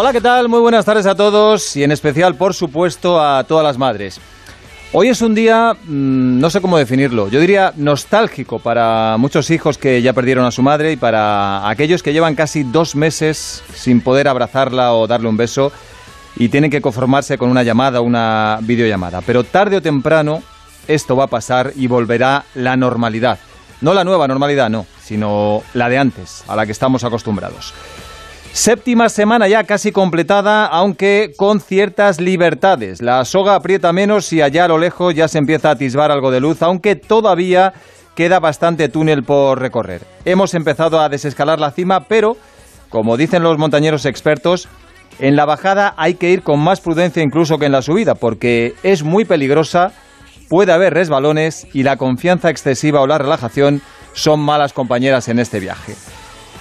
Hola, ¿qué tal? Muy buenas tardes a todos y en especial, por supuesto, a todas las madres. Hoy es un día, mm, no sé cómo definirlo, yo diría nostálgico para muchos hijos que ya perdieron a su madre y para aquellos que llevan casi dos meses sin poder abrazarla o darle un beso y tienen que conformarse con una llamada o una videollamada. Pero tarde o temprano esto va a pasar y volverá la normalidad. No la nueva normalidad, no, sino la de antes, a la que estamos acostumbrados. Séptima semana ya casi completada, aunque con ciertas libertades. La soga aprieta menos y allá a lo lejos ya se empieza a atisbar algo de luz, aunque todavía queda bastante túnel por recorrer. Hemos empezado a desescalar la cima, pero, como dicen los montañeros expertos, en la bajada hay que ir con más prudencia incluso que en la subida, porque es muy peligrosa, puede haber resbalones y la confianza excesiva o la relajación son malas compañeras en este viaje.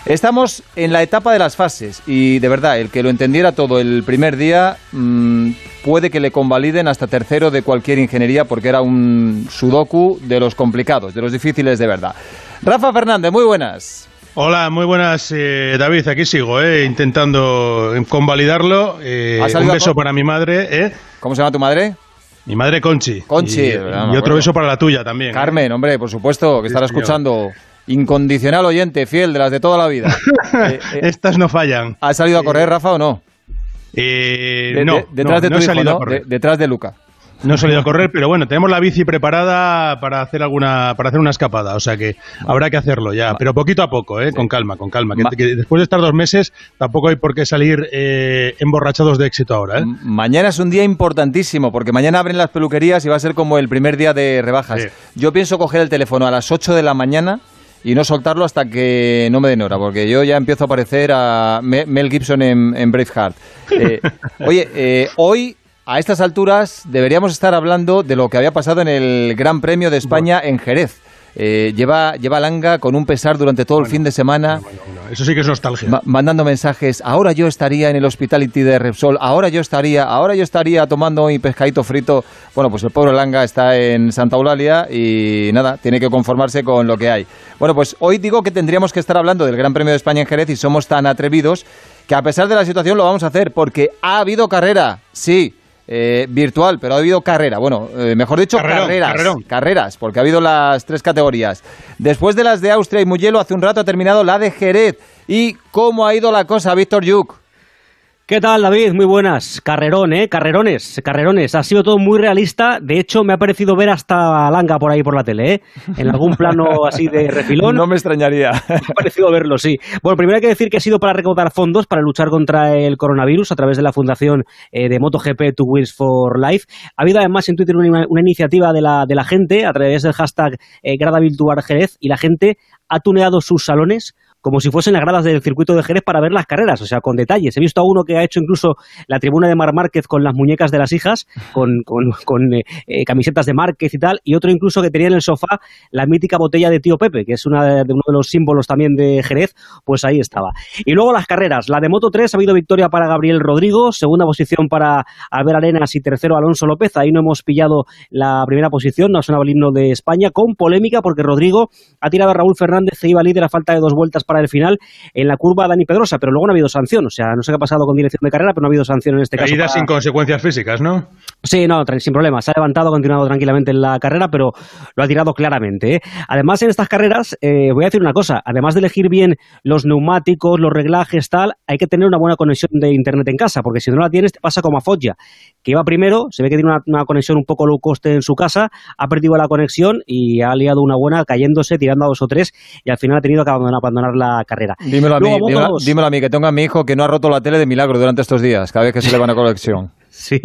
Estamos en la etapa de las fases y de verdad, el que lo entendiera todo el primer día mmm, puede que le convaliden hasta tercero de cualquier ingeniería porque era un sudoku de los complicados, de los difíciles de verdad. Rafa Fernández, muy buenas. Hola, muy buenas, eh, David. Aquí sigo, eh, intentando convalidarlo. Eh, un beso para mi madre. ¿eh? ¿Cómo se llama tu madre? Mi madre Conchi. Conchi. Y, y otro beso para la tuya también. ¿eh? Carmen, hombre, por supuesto, que estará escuchando. Incondicional oyente, fiel de las de toda la vida. Eh, eh, Estas no fallan. ¿Has salido a correr, Rafa, o no? Eh, De- no, de- detrás no, de tu no he hijo, salido ¿no? a correr. De- detrás de Luca. No he salido a correr, pero bueno, tenemos la bici preparada para hacer alguna, para hacer una escapada, o sea que habrá que hacerlo ya, pero poquito a poco, eh, con calma, con calma. Que, Ma- que después de estar dos meses tampoco hay por qué salir eh, emborrachados de éxito ahora, ¿eh? Mañana es un día importantísimo porque mañana abren las peluquerías y va a ser como el primer día de rebajas. Sí. Yo pienso coger el teléfono a las 8 de la mañana y no soltarlo hasta que no me den hora, porque yo ya empiezo a parecer a Me- Mel Gibson en, en Braveheart. Eh, oye, eh, hoy a estas alturas deberíamos estar hablando de lo que había pasado en el Gran Premio de España en Jerez. Eh, lleva, lleva Langa con un pesar durante todo el fin de semana. Bueno, bueno, eso sí que es nostalgia. Ma- mandando mensajes, ahora yo estaría en el Hospitality de Repsol, ahora yo estaría, ahora yo estaría tomando mi pescadito frito. Bueno, pues el pobre Langa está en Santa Eulalia y nada, tiene que conformarse con lo que hay. Bueno, pues hoy digo que tendríamos que estar hablando del Gran Premio de España en Jerez y somos tan atrevidos que a pesar de la situación lo vamos a hacer porque ha habido carrera, sí. Eh, virtual, pero ha habido carrera. Bueno, eh, mejor dicho, Carrerón, carreras. carrerón. Carreras, porque ha habido las tres categorías. Después de las de Austria y Mugello, hace un rato ha terminado la de Jerez. ¿Y cómo ha ido la cosa, Víctor Yuk? ¿Qué tal, David? Muy buenas. Carrerón, ¿eh? Carrerones, carrerones. Ha sido todo muy realista. De hecho, me ha parecido ver hasta Langa por ahí por la tele, ¿eh? En algún plano así de refilón. No me extrañaría. Me ha parecido verlo, sí. Bueno, primero hay que decir que ha sido para recaudar fondos para luchar contra el coronavirus a través de la fundación eh, de MotoGP Two Wheels for Life. Ha habido además en Twitter una, una iniciativa de la, de la gente a través del hashtag eh, Grada Virtual Jerez y la gente ha tuneado sus salones como si fuesen las gradas del circuito de Jerez para ver las carreras, o sea, con detalles. He visto a uno que ha hecho incluso la tribuna de Mar Márquez con las muñecas de las hijas, con, con- con, eh, eh, camisetas de Márquez y tal, y otro incluso que tenía en el sofá la mítica botella de Tío Pepe, que es una de, uno de los símbolos también de Jerez, pues ahí estaba. Y luego las carreras. La de Moto 3 ha habido victoria para Gabriel Rodrigo, segunda posición para Albert Arenas y tercero Alonso López. Ahí no hemos pillado la primera posición, no ha sonado el himno de España, con polémica porque Rodrigo ha tirado a Raúl Fernández e iba líder a falta de dos vueltas para el final en la curva Dani Pedrosa, pero luego no ha habido sanción. O sea, no sé qué ha pasado con dirección de carrera, pero no ha habido sanción en este caso. Caída para- sin consecuencias físicas, ¿no? Sí, no, sin problema. Se ha levantado, ha continuado tranquilamente en la carrera, pero lo ha tirado claramente. ¿eh? Además, en estas carreras, eh, voy a decir una cosa. Además de elegir bien los neumáticos, los reglajes, tal, hay que tener una buena conexión de internet en casa, porque si no la tienes, te pasa como a Foggia, que iba primero, se ve que tiene una, una conexión un poco low cost en su casa, ha perdido la conexión y ha liado una buena cayéndose, tirando a dos o tres, y al final ha tenido que abandonar, abandonar la carrera. Dímelo a mí, Luego, Moto dímelo, dímelo a mí, que tengo a mi hijo que no ha roto la tele de milagro durante estos días, cada vez que se le va una conexión. Sí,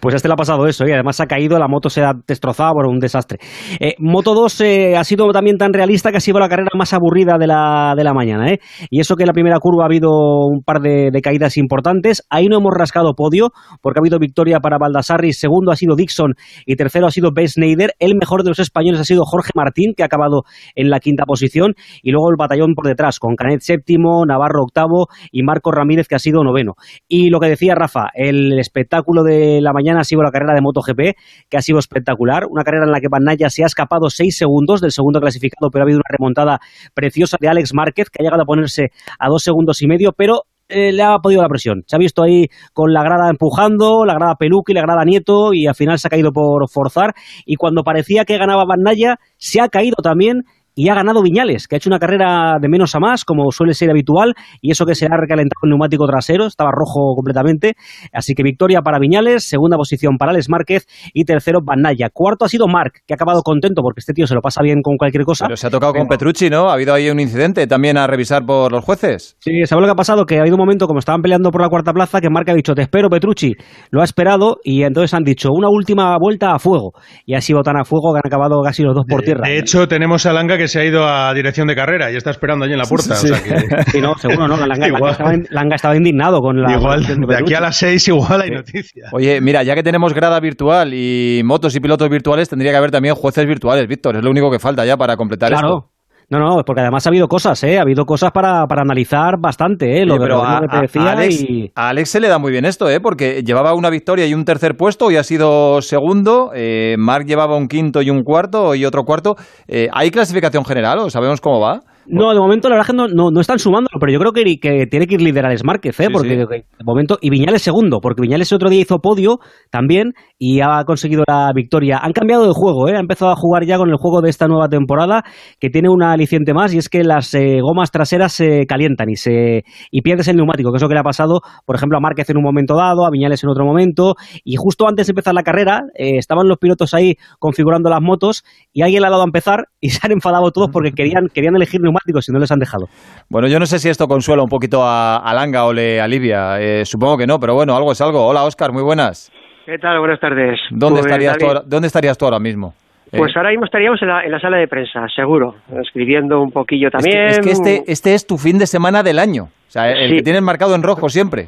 pues a este le ha pasado eso y además ha caído, la moto se ha destrozado, bueno, un desastre. Eh, moto 2 eh, ha sido también tan realista que ha sido la carrera más aburrida de la, de la mañana. ¿eh? Y eso que en la primera curva ha habido un par de, de caídas importantes. Ahí no hemos rascado podio porque ha habido victoria para Baldassarri, segundo ha sido Dixon y tercero ha sido Ben Schneider. El mejor de los españoles ha sido Jorge Martín, que ha acabado en la quinta posición. Y luego el batallón por detrás, con Canet séptimo, Navarro octavo y Marco Ramírez, que ha sido noveno. Y lo que decía Rafa, el espectáculo de la mañana ha sido la carrera de MotoGP, que ha sido espectacular. Una carrera en la que Van Naya se ha escapado seis segundos del segundo clasificado, pero ha habido una remontada preciosa de Alex Márquez, que ha llegado a ponerse a dos segundos y medio, pero eh, le ha podido la presión. Se ha visto ahí con la grada empujando, la grada Peluque la grada Nieto, y al final se ha caído por forzar. Y cuando parecía que ganaba Van Naya, se ha caído también y ha ganado Viñales, que ha hecho una carrera de menos a más, como suele ser habitual, y eso que se ha recalentado el neumático trasero, estaba rojo completamente. Así que victoria para Viñales, segunda posición para Alex Márquez y tercero Banaya. Cuarto ha sido Marc, que ha acabado contento porque este tío se lo pasa bien con cualquier cosa. Pero se ha tocado con Petrucci, ¿no? Ha habido ahí un incidente también a revisar por los jueces. Sí, ¿sabes lo que ha pasado? Que ha habido un momento, como estaban peleando por la cuarta plaza, que Marc ha dicho, te espero, Petrucci. Lo ha esperado y entonces han dicho, una última vuelta a fuego. Y ha sido tan a fuego que han acabado casi los dos por tierra. De hecho, tenemos a Langa que se ha ido a dirección de carrera y está esperando allí en la puerta. Sí, o sea que- Sí, no, seguro no. Langa, Igual. Langa estaba, Langa estaba indignado con la... igual, de aquí a las seis igual hay noticias. Oye, mira, ya que tenemos grada virtual y motos y pilotos virtuales, tendría que haber también jueces virtuales, Víctor. Es lo único que falta ya para completar Claro. esto. No, no, porque además ha habido cosas, ¿eh? Ha habido cosas para, para analizar bastante, ¿eh? Lo pero a, que te decía a Alex, y... a Alex se le da muy bien esto, ¿eh? Porque llevaba una victoria y un tercer puesto y ha sido segundo. Eh, Marc llevaba un quinto y un cuarto y otro cuarto. Eh, ¿Hay clasificación general o sabemos cómo va? No, de momento la verdad es que no, no, no están sumándolo, pero yo creo que, que tiene que ir liderar Alex Márquez, ¿eh? Sí, porque sí. de momento, y Viñales segundo, porque Viñales el otro día hizo podio también y ha conseguido la victoria. Han cambiado de juego, ¿eh? Ha empezado a jugar ya con el juego de esta nueva temporada, que tiene una aliciente más, y es que las eh, gomas traseras se calientan y se y pierdes el neumático, que es lo que le ha pasado, por ejemplo, a Márquez en un momento dado, a Viñales en otro momento, y justo antes de empezar la carrera, eh, estaban los pilotos ahí configurando las motos, y alguien le ha dado a empezar y se han enfadado todos porque querían, querían elegir neumáticos y no les han dejado. Bueno, yo no sé si esto consuela un poquito a, a Langa o le alivia. Eh, supongo que no, pero bueno, algo es algo. Hola, Óscar, muy buenas. ¿Qué tal? Buenas tardes. ¿Dónde, estarías, tú David, ahora, ¿Dónde estarías tú ahora mismo? Eh, Pues ahora mismo estaríamos en la, en la sala de prensa, seguro, escribiendo un poquillo es que- también. es que, este, este es tu fin de semana del año. O sea, el Sí. que tienes marcado en rojo siempre.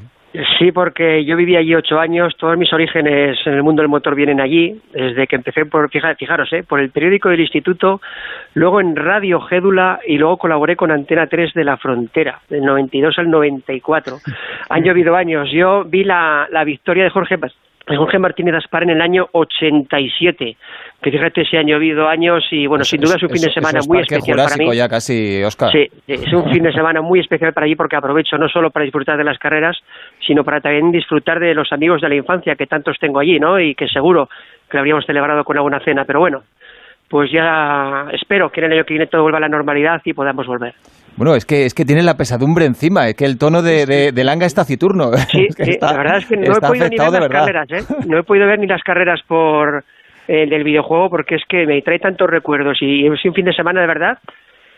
Sí, porque yo viví allí ocho años, todos mis orígenes en el mundo del motor vienen allí, desde que empecé por, fija- fijaros, eh, por el periódico del instituto, luego en Radio Gédula y luego colaboré con Antena 3 de la Frontera, del 92 al 94. Han llovido años. Yo vi la, la victoria de Jorge, de Jorge Martínez Aspar en el año 87, que fíjate si han llovido años y bueno, sin duda es un fin de semana es muy especial para mí. ya casi, Óscar. Sí, es un fin de semana muy especial para allí porque aprovecho no solo para disfrutar de las carreras, sino para también disfrutar de los amigos de la infancia que tantos tengo allí, ¿no? Y que seguro que lo habríamos celebrado con alguna cena, pero bueno, pues ya espero que en el año que viene todo vuelva a la normalidad y podamos volver. Bueno, es que, es que tiene la pesadumbre encima, es que el tono de, de, de Langa es taciturno. Sí, Es que sí, está- la verdad es que no he está podido ni ver las carreras, ¿eh? No he podido ver ni las carreras por el del videojuego porque es que me trae tantos recuerdos y es un fin de semana de verdad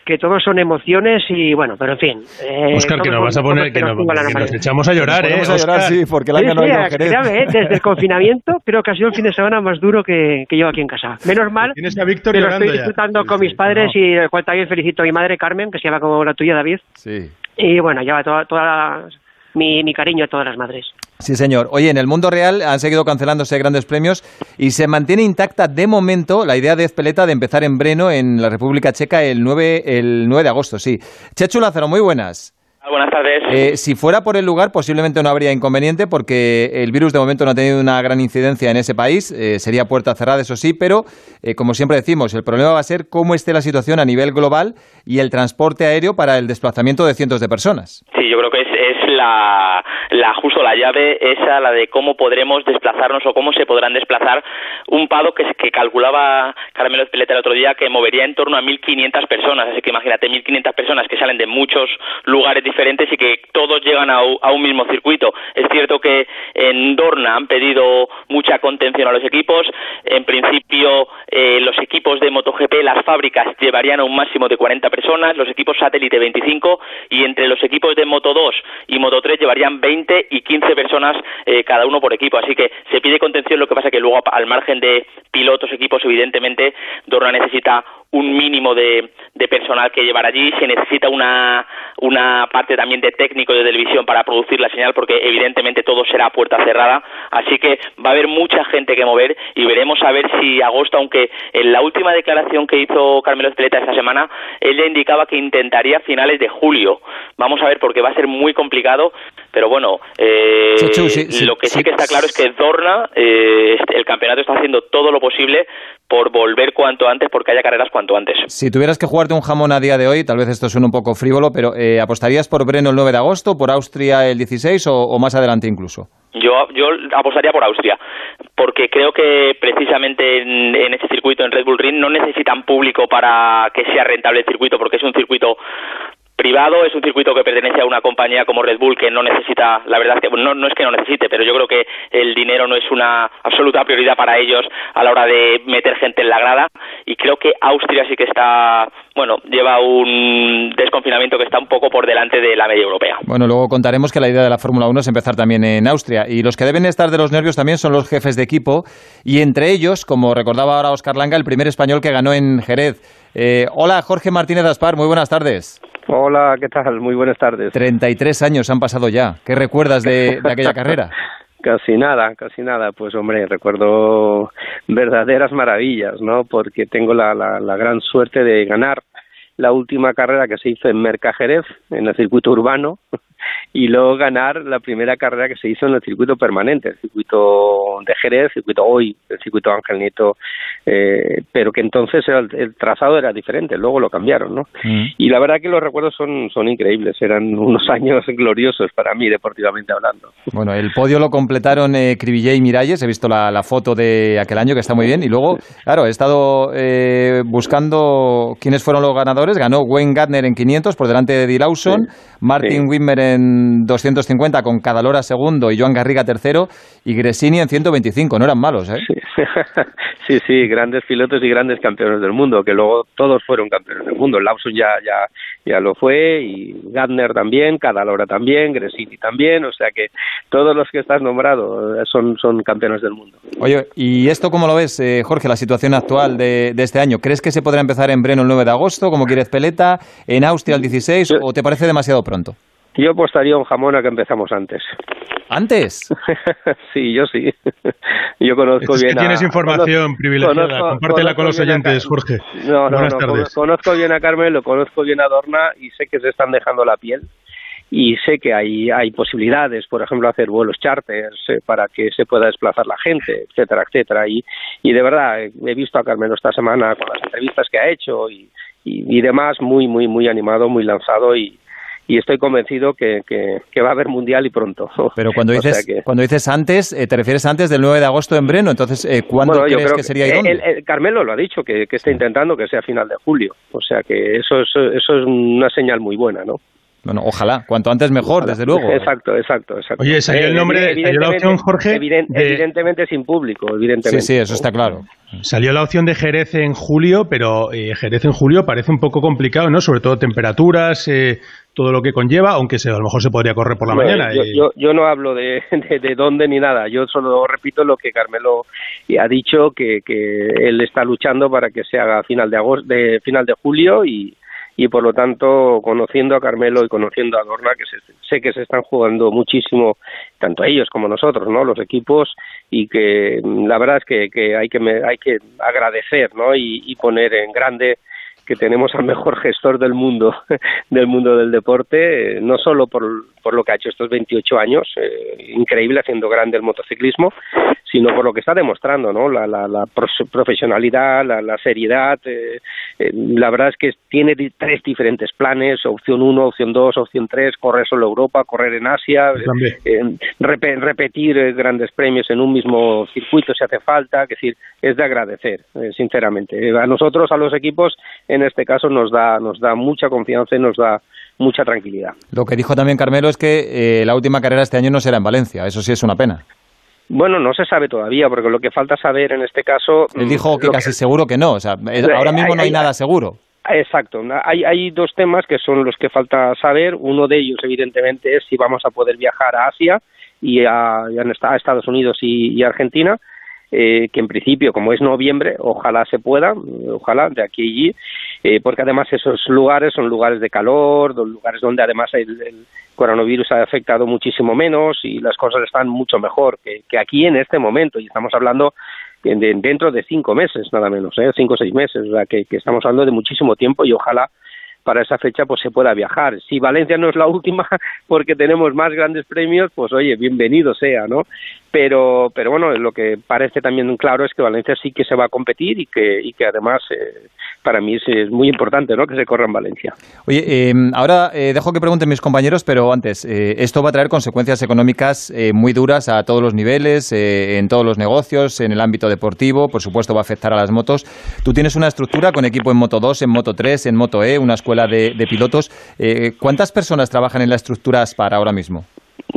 que todos son emociones y bueno, pero en fin. eh, Oscar, que nos vas a son poner, cosas que nos, pongan la que nos normalidad. echamos a llorar, ¿eh? Ponemos a llorar, Óscar? sí, porque Sí, Langa no a ¿eh? desde el confinamiento creo que ha sido el fin de semana más duro que, que llevo aquí en casa. Menos mal Tienes a Víctor que lo estoy disfrutando con sí, mis padres no. y el cual también felicito a mi madre Carmen, que se llama como la tuya, David. Sí. Y bueno, lleva toda, toda mi, mi cariño a todas las madres. Sí, señor. Oye, en el mundo real han seguido cancelándose grandes premios y se mantiene intacta de momento la idea de Ezpeleta de empezar en Breno, en la República Checa, el 9, el 9 de agosto, sí. Chechu Lázaro, muy buenas. Buenas tardes. Eh, si fuera por el lugar, posiblemente no habría inconveniente porque el virus de momento no ha tenido una gran incidencia en ese país. Eh, sería puerta cerrada, eso sí, pero eh, como siempre decimos, el problema va a ser cómo esté la situación a nivel global y el transporte aéreo para el desplazamiento de cientos de personas. Sí, yo creo que es, es la, la justo la llave esa, la de cómo podremos desplazarnos o cómo se podrán desplazar un pado que, que calculaba Carmelo Espeleta el otro día que movería en torno a 1.500 personas. Así que imagínate 1.500 personas que salen de muchos lugares diferentes y que todos llegan a, a un mismo circuito. Es cierto que en Dorna han pedido mucha contención a los equipos. En principio, eh, los equipos de MotoGP, las fábricas llevarían a un máximo de 40 personas, los equipos satélite 25 y entre los equipos de Moto 2 y Moto 3 llevarían 20 y 15 personas eh, cada uno por equipo. Así que se pide contención, lo que pasa que luego al margen de pilotos, equipos, evidentemente Dorna necesita un mínimo de, de personal que llevar allí, se necesita una, una parte también de técnico de televisión para producir la señal porque evidentemente todo será a puerta cerrada, así que va a haber mucha gente que mover y veremos a ver si agosto, aunque en la última declaración que hizo Carmelo Espeleta esta semana, él ya indicaba que intentaría finales de julio. Vamos a ver porque va a ser muy complicado, pero bueno, no. Eh, Chechu, sí, sí, lo que sí, sí. que está claro es que Dorna, eh, el campeonato está haciendo todo lo posible por volver cuanto antes, porque haya carreras cuanto antes. Si tuvieras que jugarte un jamón a día de hoy, tal vez esto suene un poco frívolo, pero eh, ¿apostarías por Breno el 9 de agosto, por Austria el 16 o, o más adelante incluso? Yo, yo apostaría por Austria, porque creo que precisamente en, en ese circuito, en Red Bull Ring, no necesitan público para que sea rentable el circuito, porque es un circuito privado, es un circuito que pertenece a una compañía como Red Bull que no necesita, la verdad que no, no es que no necesite, pero yo creo que el dinero no es una absoluta prioridad para ellos a la hora de meter gente en la grada y creo que Austria sí que está, bueno, lleva un desconfinamiento que está un poco por delante de la media europea. Bueno, luego contaremos que la idea de la Fórmula 1 es empezar también en Austria. Y los que deben estar de los nervios también son los jefes de equipo. Y entre ellos, como recordaba ahora Oscar Langa, el primer español que ganó en Jerez. Eh, hola, Jorge Martínez Aspar, muy buenas tardes. Hola, ¿qué tal? Muy buenas tardes. 33 años han pasado ya. ¿Qué recuerdas de, de aquella carrera? Casi nada, casi nada. Pues hombre, recuerdo verdaderas maravillas, ¿no? Porque tengo la, la, la gran suerte de ganar la última carrera que se hizo en Mercajerez, en el circuito urbano, y luego ganar la primera carrera que se hizo en el circuito permanente, el circuito de Jerez, el circuito hoy, el circuito Ángel Nieto, eh, pero que entonces el, el trazado era diferente, luego lo cambiaron, ¿no? Mm. Y la verdad que los recuerdos son, son increíbles, eran unos años gloriosos para mí, deportivamente hablando. Bueno, el podio lo completaron eh, Cribillé y Miralles. He visto la, la foto de aquel año que está muy bien. Y luego, claro, he estado eh, buscando quiénes fueron los ganadores. Ganó Wayne Gardner en 500 por delante de Eddie Lawson, Martin sí. Wimmer en 250 con Cadalora segundo y Joan Garriga tercero y Gresini en 125. No eran malos, ¿eh? sí, sí, grandes pilotos y grandes campeones del mundo, que luego todos fueron campeones del mundo. Lawson ya, ya, ya lo fue, y Gardner también, Cadalora también, Gresini también, o sea que todos los que estás nombrado eh, son, son campeones del mundo. Oye, ¿y esto cómo lo ves, eh, Jorge, la situación actual de, de este año? ¿Crees que se podrá empezar en Breno el 9 de agosto, como quieres Peleta, en Austria el 16, Yo- o te parece demasiado pronto? Yo apostaría un jamón a que empezamos antes. ¿Antes? sí, yo sí. yo conozco Es que bien a- tienes información conozco- privilegiada. conozco- Compártela con los oyentes, Jorge. No, no, Buenas no. tardes. cono- Conozco bien a Carmen, lo conozco bien a Dorna y sé que se están dejando la piel. Y sé que hay, hay posibilidades, por ejemplo, hacer vuelos charters eh, para que se pueda desplazar la gente, etcétera, etcétera. Y, y de verdad, he visto a Carmen esta semana con las entrevistas que ha hecho y, y, y demás, muy, muy, muy animado, muy lanzado y, y estoy convencido que, que, que va a haber mundial y pronto. Pero cuando O sea dices, que- cuando dices antes, eh, te refieres antes del 9 de agosto en Breno. Entonces, eh, ¿cuándo Bueno, crees que sería y eh, dónde? el- el Carmelo lo ha dicho, que, que está intentando que sea final de julio. O sea que eso es, eso es una señal muy buena, ¿no? Bueno, ojalá, cuanto antes mejor, desde luego. Exacto, exacto, exacto. Oye, salió el nombre- evi- salió la opción, Jorge, eviden- de- Evidentemente sin público, Sí, evidentemente. sí, eso está claro. Salió la opción de Jerez en julio, pero eh, Jerez en julio parece un poco complicado, ¿no? Sobre todo temperaturas, eh, todo lo que conlleva, aunque se, a lo mejor se podría correr por la Bueno, mañana. Yo, eh. yo, yo no hablo de, de, de dónde ni nada, yo solo repito lo que Carmelo ha dicho, que, que él está luchando para que se haga final de, agosto, de, final de julio y, y por lo tanto, conociendo a Carmelo y conociendo a Dorna, que se- sé que se están jugando muchísimo, tanto ellos como nosotros, ¿no? Los equipos, y que la verdad es que, que hay que me- hay que agradecer, ¿no? Y, y poner en grande que tenemos al mejor gestor del mundo del mundo del deporte, eh, no solo por, por lo que ha hecho estos 28 años, eh, increíble haciendo grande el motociclismo, sino por lo que está demostrando, ¿no? La, la, la profesionalidad, la, la seriedad. eh, eh, la verdad es que tiene tres diferentes planes: opción 1, opción 2, opción 3, correr solo Europa, correr en Asia, repe- repetir grandes premios en un mismo circuito si hace falta, es decir, es de agradecer, eh, sinceramente. A nosotros, a los equipos, en este caso nos da, nos da mucha confianza y nos da mucha tranquilidad. Lo que dijo también Carmelo es que eh, la última carrera este año no será en Valencia. Eso sí es una pena. Bueno, no se sabe todavía, porque lo que falta saber en este caso... Él mm, dijo que casi seguro que no. O sea, es- ahora mismo no hay nada seguro. Exacto. Hay, hay dos temas que son los que falta saber. Uno de ellos, evidentemente, es si vamos a poder viajar a Asia y a, y a a Estados Unidos y, y Argentina, eh, que en principio, como es noviembre, ojalá se pueda, ojalá, de aquí a allí, eh, porque además esos lugares son lugares de calor, lugares donde además el, coronavirus ha afectado muchísimo menos y las cosas están mucho mejor que, aquí en este momento. Y estamos hablando de- de- dentro de cinco meses, nada menos, ¿eh? cinco o seis meses, o sea, que, que estamos hablando de muchísimo tiempo y ojalá para esa fecha pues se pueda viajar. Si Valencia no es la última porque tenemos más grandes premios, pues oye, bienvenido sea, ¿no? Pero, pero bueno, lo que parece también claro es que Valencia sí que se va a competir y que, y que además eh, para mí es, muy importante, ¿no? Que se corra en Valencia. Oye, eh, ahora eh, dejo que pregunten mis compañeros, pero antes, eh, esto va a traer consecuencias económicas eh, muy duras a todos los niveles, eh, en todos los negocios, en el ámbito deportivo, por supuesto va a afectar a las motos. Tú tienes una estructura con equipo en Moto 2, en Moto 3, en Moto E, una escuela de, de pilotos. ¿Cuántas personas trabajan en la estructura Aspar ahora mismo?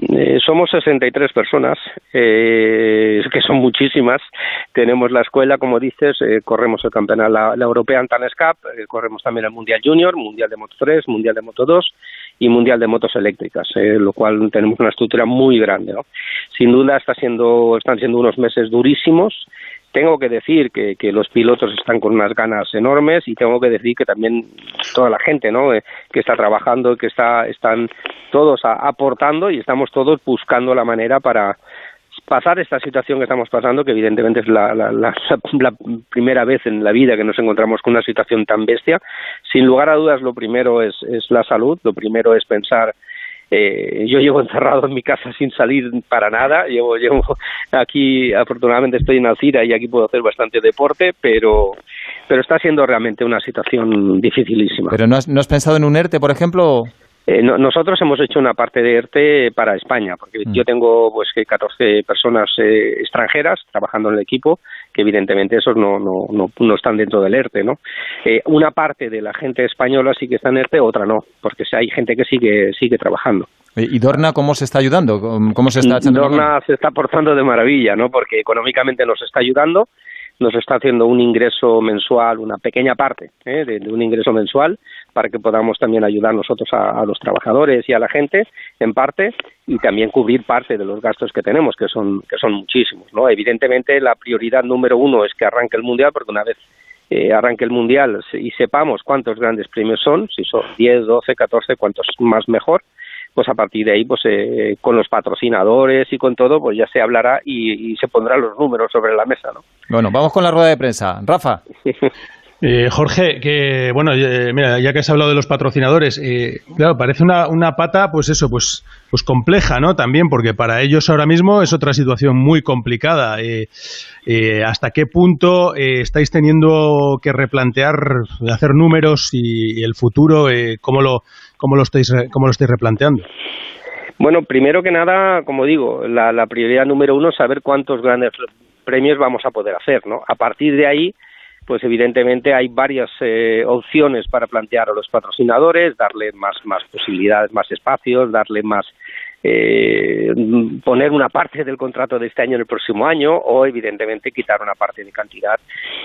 Eh, somos 63 personas, eh, que son muchísimas. Tenemos la escuela, como dices, eh, corremos el campeonato, la, la European Talents Cup, eh, corremos también el Mundial Junior, Mundial de Moto 3, Mundial de Moto 2 y Mundial de Motos Eléctricas, eh, lo cual tenemos una estructura muy grande. ¿no? Sin duda está siendo, están siendo unos meses durísimos. Tengo que decir que, que los pilotos están con unas ganas enormes y tengo que decir que también toda la gente ¿no? Eh, que está trabajando, que está, están todos aportando y estamos todos buscando la manera para pasar esta situación que estamos pasando, que evidentemente es la, la, la, la primera vez en la vida que nos encontramos con una situación tan bestia. Sin lugar a dudas, lo primero es, es la salud, lo primero es pensar eh, yo llevo encerrado en mi casa sin salir para nada. Llevo, llevo aquí, afortunadamente estoy en Alcira y aquí puedo hacer bastante deporte, pero, pero está siendo realmente una situación dificilísima. ¿Pero no has, no has pensado en un ERTE, por ejemplo? Eh, no- nosotros hemos hecho una parte de ERTE para España, porque Mm. yo tengo pues que 14 personas eh, extranjeras trabajando en el equipo, que evidentemente esos no, no, no, no están dentro del ERTE, ¿no? Eh, una parte de la gente española sí que está en ERTE, otra no, porque hay gente que sigue, sigue trabajando. Eh, ¿Y Dorna cómo se está ayudando? ¿Cómo se está? Dorna se está portando de maravilla, ¿no? Porque económicamente nos está ayudando, nos está haciendo un ingreso mensual, una pequeña parte ¿eh? de, un ingreso mensual, para que podamos también ayudar nosotros a, los trabajadores y a la gente, en parte, y también cubrir parte de los gastos que tenemos, que son, que son muchísimos, ¿no? Evidentemente, la prioridad número uno es que arranque el Mundial, porque una vez eh, arranque el Mundial y sepamos cuántos grandes premios son, si son 10, 12, 14, cuantos más mejor, pues a partir de ahí, pues eh, con los patrocinadores y con todo, pues ya se hablará y, y se pondrán los números sobre la mesa, ¿no? Bueno, vamos con la rueda de prensa. Rafa. Eh, Jorge, que bueno, eh, mira, ya que has hablado de los patrocinadores, eh, claro, parece una, una pata, pues eso, pues, pues compleja, ¿no? También, porque para ellos ahora mismo es otra situación muy complicada. Eh, eh, ¿Hasta qué punto eh, estáis teniendo que replantear, hacer números y, y el futuro, eh, cómo lo, cómo lo estáis, cómo lo estáis replanteando? Bueno, primero que nada, como digo, la, la prioridad número uno es saber cuántos grandes premios vamos a poder hacer, ¿no? A partir de ahí, pues evidentemente hay varias eh, opciones para plantear a los patrocinadores, darle más, más posibilidades, más espacios, darle más eh, poner una parte del contrato de este año en el próximo año o evidentemente quitar una parte de cantidad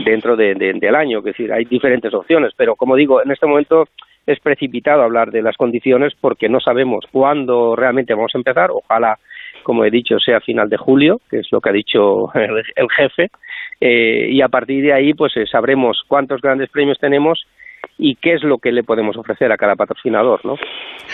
dentro de- de- del año. Es decir, hay diferentes opciones, pero como digo, en este momento es precipitado hablar de las condiciones porque no sabemos cuándo realmente vamos a empezar. Ojalá, como he dicho, sea final de julio, que es lo que ha dicho el, el jefe, eh, y a partir de ahí pues eh, sabremos cuántos grandes premios tenemos y qué es lo que le podemos ofrecer a cada patrocinador, ¿no?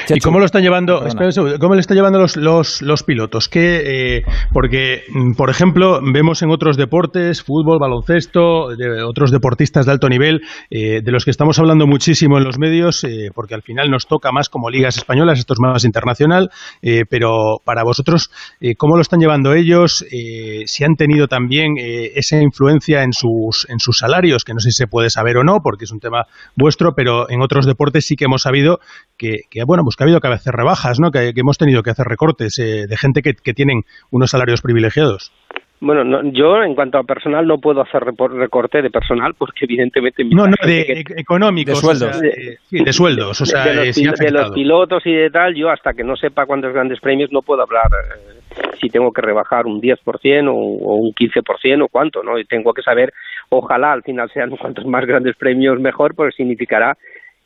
¿Y cómo lo están llevando? Segundo, ¿Cómo le están llevando los, los, los pilotos? Que, eh, porque, mm, por ejemplo, vemos en otros deportes, fútbol, baloncesto, de otros deportistas de alto nivel, eh, de los que estamos hablando muchísimo en los medios, eh, porque al final nos toca más como ligas españolas, esto es más internacional, eh, pero para vosotros, eh, ¿cómo lo están llevando ellos? Eh, si han tenido también eh, esa influencia en sus, en sus salarios, que no sé si se puede saber o no, porque es un tema vuestro, pero en otros deportes sí que hemos sabido que, que, bueno, pues que ha habido que hacer rebajas, ¿no? Que, hemos tenido que hacer recortes eh, de gente que tienen unos salarios privilegiados. Bueno, no, yo en cuanto a personal no puedo hacer repor- recorte de personal porque evidentemente mi- No, no, de que- económicos. De sueldos. o sea, sí, de sueldos. O sea, de, los, eh, de los pilotos y de tal, yo hasta que no sepa cuántos grandes premios no puedo hablar eh, si tengo que rebajar un 10% o, o un 15% o cuánto, ¿no? Y tengo que saber, ojalá al final sean cuantos más grandes premios mejor, porque significará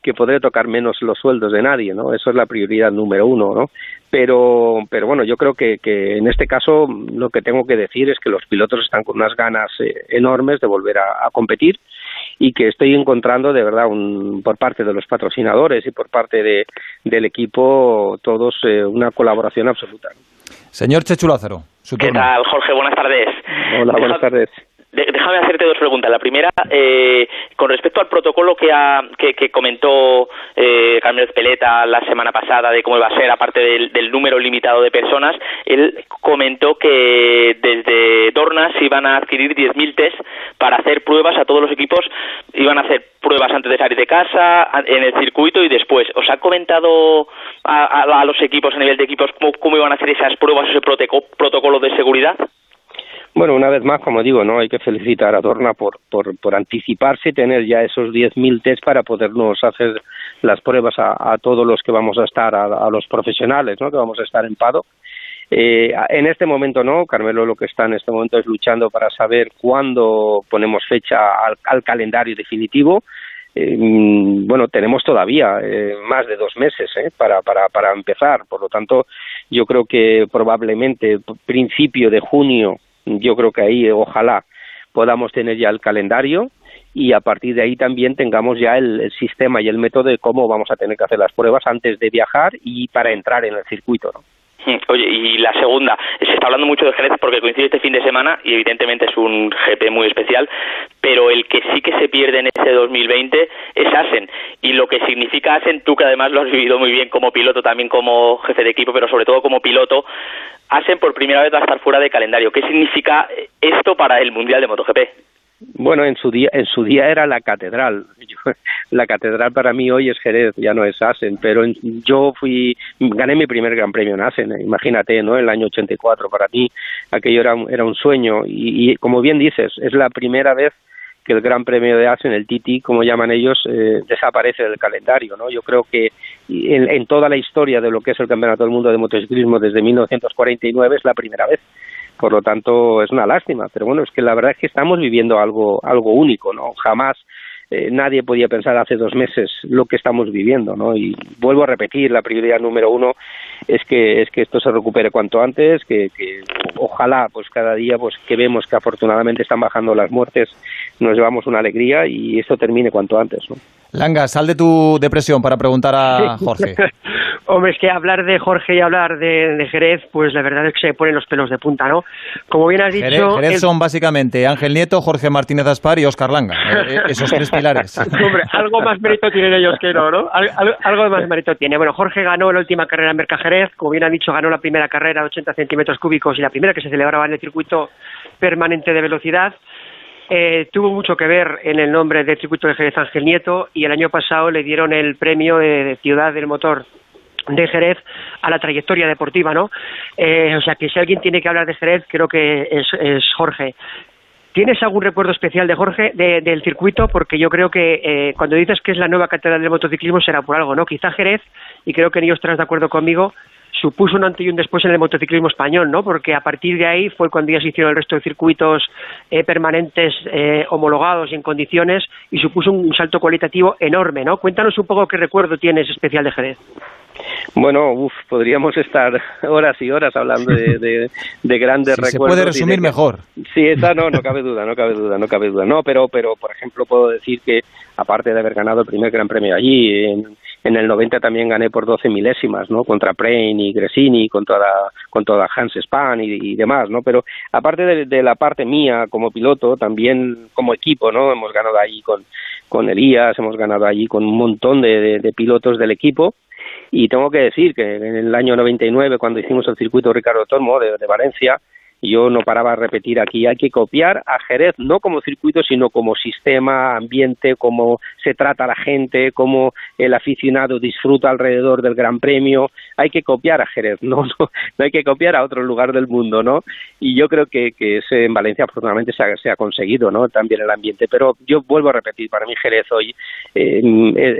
que podré tocar menos los sueldos de nadie, ¿no? Eso es la prioridad número uno, ¿no? Pero, pero bueno, yo creo que, que en este caso lo que tengo que decir es que los pilotos están con unas ganas eh, enormes de volver a, a competir y que estoy encontrando de verdad un, por parte de los patrocinadores y por parte de, del equipo todos eh, una colaboración absoluta. Señor Chechu Lázaro, su ¿Qué turno. tal, Jorge? Buenas tardes. Hola, buenas Deja- tardes. Déjame hacerte dos preguntas. La primera, eh, con respecto al protocolo que, ha, que, comentó eh, Carmen Peleta la semana pasada de cómo iba a ser, aparte del, del número limitado de personas, él comentó que desde Dorna se iban a adquirir 10.000 test para hacer pruebas a todos los equipos. Iban a hacer pruebas antes de salir de casa, en el circuito y después. ¿Os ha comentado a, a- los equipos, a nivel de equipos, cómo, iban a hacer esas pruebas, ese protocolo de seguridad? Bueno, una vez más, como digo, no hay que felicitar a Dorna por, por, por anticiparse y tener ya esos 10.000 test para podernos hacer las pruebas a, todos los que vamos a estar, a, los profesionales, ¿no? que vamos a estar en PADO. Eh, en este momento no, Carmelo lo que está en este momento es luchando para saber cuándo ponemos fecha al, al calendario definitivo. Eh, mm, bueno, tenemos todavía eh, más de dos meses ¿eh? para, para, para empezar, por lo tanto, yo creo que probablemente principio de junio, yo creo que ahí, ojalá, podamos tener ya el calendario y a partir de ahí también tengamos ya el, el sistema y el método de cómo vamos a tener que hacer las pruebas antes de viajar y para entrar en el circuito. ¿no? Hmm, Oye, y la segunda, se está hablando mucho de Jerez porque coincide este fin de semana y evidentemente es un GP muy especial, pero el que sí que se pierde en este 2020 es Asen. Y lo que significa Asen, tú que además lo has vivido muy bien como piloto, también como jefe de equipo, pero sobre todo como piloto, Asen por primera vez va a estar fuera de calendario. ¿Qué significa esto para el Mundial de MotoGP? Bueno, en su día, en su día era la catedral. La catedral para mí hoy es Jerez, ya no es Asen, pero en- yo fui, gané mi primer Gran Premio en Asen, eh, imagínate, ¿no? El año 84, para mí aquello era, un- sueño y, y como bien dices, es la primera vez que el Gran Premio de Asen, el Titi, como llaman ellos, eh, desaparece del calendario, ¿no? Yo creo que en, en toda la historia de lo que es el Campeonato del Mundo de Motociclismo desde 1949 es la primera vez por lo tanto es una lástima pero bueno es que la verdad es que estamos viviendo algo algo único no jamás eh, nadie podía pensar hace dos meses lo que estamos viviendo no y vuelvo a repetir la prioridad número uno es que es que esto se recupere cuanto antes que, que ojalá pues cada día pues que vemos que afortunadamente están bajando las muertes nos llevamos una alegría y esto termine cuanto antes no Langa, sal de tu depresión para preguntar a Jorge. Hombre, es que hablar de Jorge y hablar de, de Jerez, pues la verdad es que se ponen los pelos de punta, ¿no? Como bien has dicho... Jerez, Jerez el- son básicamente Ángel Nieto, Jorge Martínez Aspar y Óscar Langa. Eh, eh, Esos tres pilares. Hombre, algo más mérito tienen ellos que no, ¿no? Al- al- algo más mérito tiene. Bueno, Jorge ganó la última carrera en Mercajerez, como bien han dicho, ganó la primera carrera de 80 centímetros cúbicos y la primera que se celebraba en el circuito permanente de velocidad. Eh, tuvo mucho que ver en el nombre del circuito de Jerez Ángel Nieto y el año pasado le dieron el premio de, Ciudad del Motor de Jerez a la trayectoria deportiva, ¿no? Eh, o sea que si alguien tiene que hablar de Jerez, creo que es, es Jorge. ¿Tienes algún recuerdo especial de Jorge de- del circuito? Porque yo creo que eh, cuando dices que es la nueva catedral del motociclismo será por algo, ¿no? Quizá Jerez, y creo que ellos estarás de acuerdo conmigo, supuso un antes y un después en el motociclismo español, ¿no? Porque a partir de ahí fue cuando ya se hicieron el resto de circuitos eh, permanentes eh, homologados y en condiciones y supuso un salto cualitativo enorme, ¿no? Cuéntanos un poco qué recuerdo tienes especial de Jerez. Bueno, uf, podríamos estar horas y horas hablando de, de, de grandes Si se recuerdos. puede de resumir mejor. Sí, esa no, no cabe duda, no cabe duda, no cabe duda. No, pero, pero por ejemplo, puedo decir que aparte de haber ganado el primer Gran Premio allí, en, en el 90 también gané por 12 milésimas, ¿no? Contra Prain y Gresini, con toda, con toda Hans Span y, y demás, ¿no? Pero aparte de, la parte mía como piloto, también como equipo, ¿no? Hemos ganado allí con, con Elías, hemos ganado allí con un montón de, pilotos del equipo. Y tengo que decir que en el año 99, cuando hicimos el circuito Ricardo Tormo de Valencia, yo no paraba de repetir aquí, hay que copiar a Jerez, no como circuito, sino como sistema, ambiente, cómo se trata la gente, cómo el aficionado disfruta alrededor del Gran Premio. Hay que copiar a Jerez, no, no, no hay que copiar a otro lugar del mundo, ¿no? Y yo creo que, que ese en Valencia afortunadamente se ha, se ha conseguido, ¿no? También el ambiente. Pero yo vuelvo a repetir, para mí Jerez hoy eh,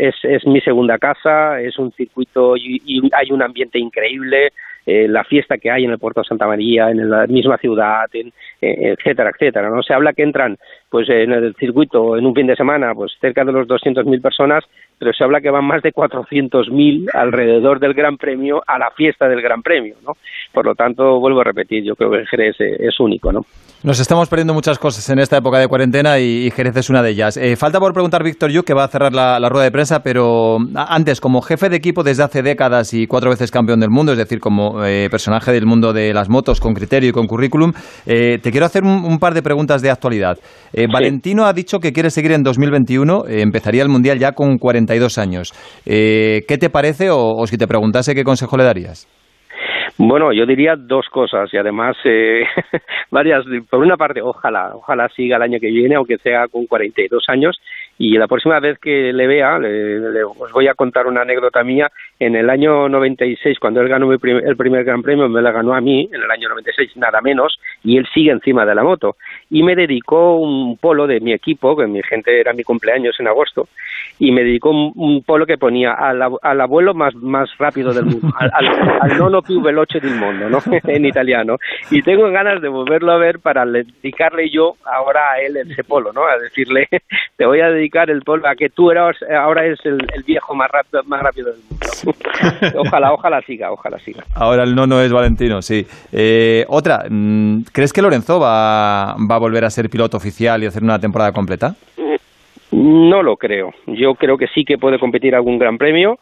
es, es mi segunda casa, es un circuito y, y hay un ambiente increíble eh, la fiesta que hay en el puerto de Santa María, en la misma ciudad, en, eh, etcétera, etcétera. No se habla que entran pues en el circuito en un fin de semana, pues cerca de los 200.000 personas, pero se habla que van más de 400.000 alrededor del Gran Premio a la fiesta del Gran Premio, ¿no? Por lo tanto, vuelvo a repetir, yo creo que Jerez eh, es único, ¿no? Nos estamos perdiendo muchas cosas en esta época de cuarentena y, Jerez es una de ellas. Eh, falta por preguntar Víctor Yu, que va a cerrar la, rueda de prensa, pero antes, como jefe de equipo desde hace décadas y cuatro veces campeón del mundo, es decir, como eh, personaje del mundo de las motos con criterio y con currículum, eh, te quiero hacer un par de preguntas de actualidad. Eh, Valentino ha dicho que quiere seguir en 2021, eh, empezaría el Mundial ya con 42 años. Eh, ¿Qué te parece o, o si te preguntase qué consejo le darías? Bueno, yo diría dos cosas y además eh, varias. Por una parte, ojalá, ojalá siga el año que viene, aunque sea con 42 años. Y la próxima vez que le vea, le- le- os voy a contar una anécdota mía. En el año 96, cuando él ganó mi prim- el primer Gran Premio, me la ganó a mí, en el año 96, nada menos, y él sigue encima de la moto. Y me dedicó un polo de mi equipo, que mi gente era mi cumpleaños en agosto, y me dedicó un, un polo que ponía al, al abuelo más, más rápido del mundo, al, al, al nono più veloce del mundo, ¿no? en italiano. Y tengo ganas de volverlo a ver para le- dedicarle yo ahora a él ese polo, ¿no? A decirle, te voy a dedicar el polo a que tú eras, ahora es el, el viejo más rápido, más rápido del mundo. ojalá, ojalá siga, ojalá siga. Ahora el nono es Valentino, sí. Eh, otra, mm, ¿crees que Lorenzo va, va a volver a ser piloto oficial y hacer una temporada completa? No lo creo. Yo creo que sí que puede competir algún gran premio.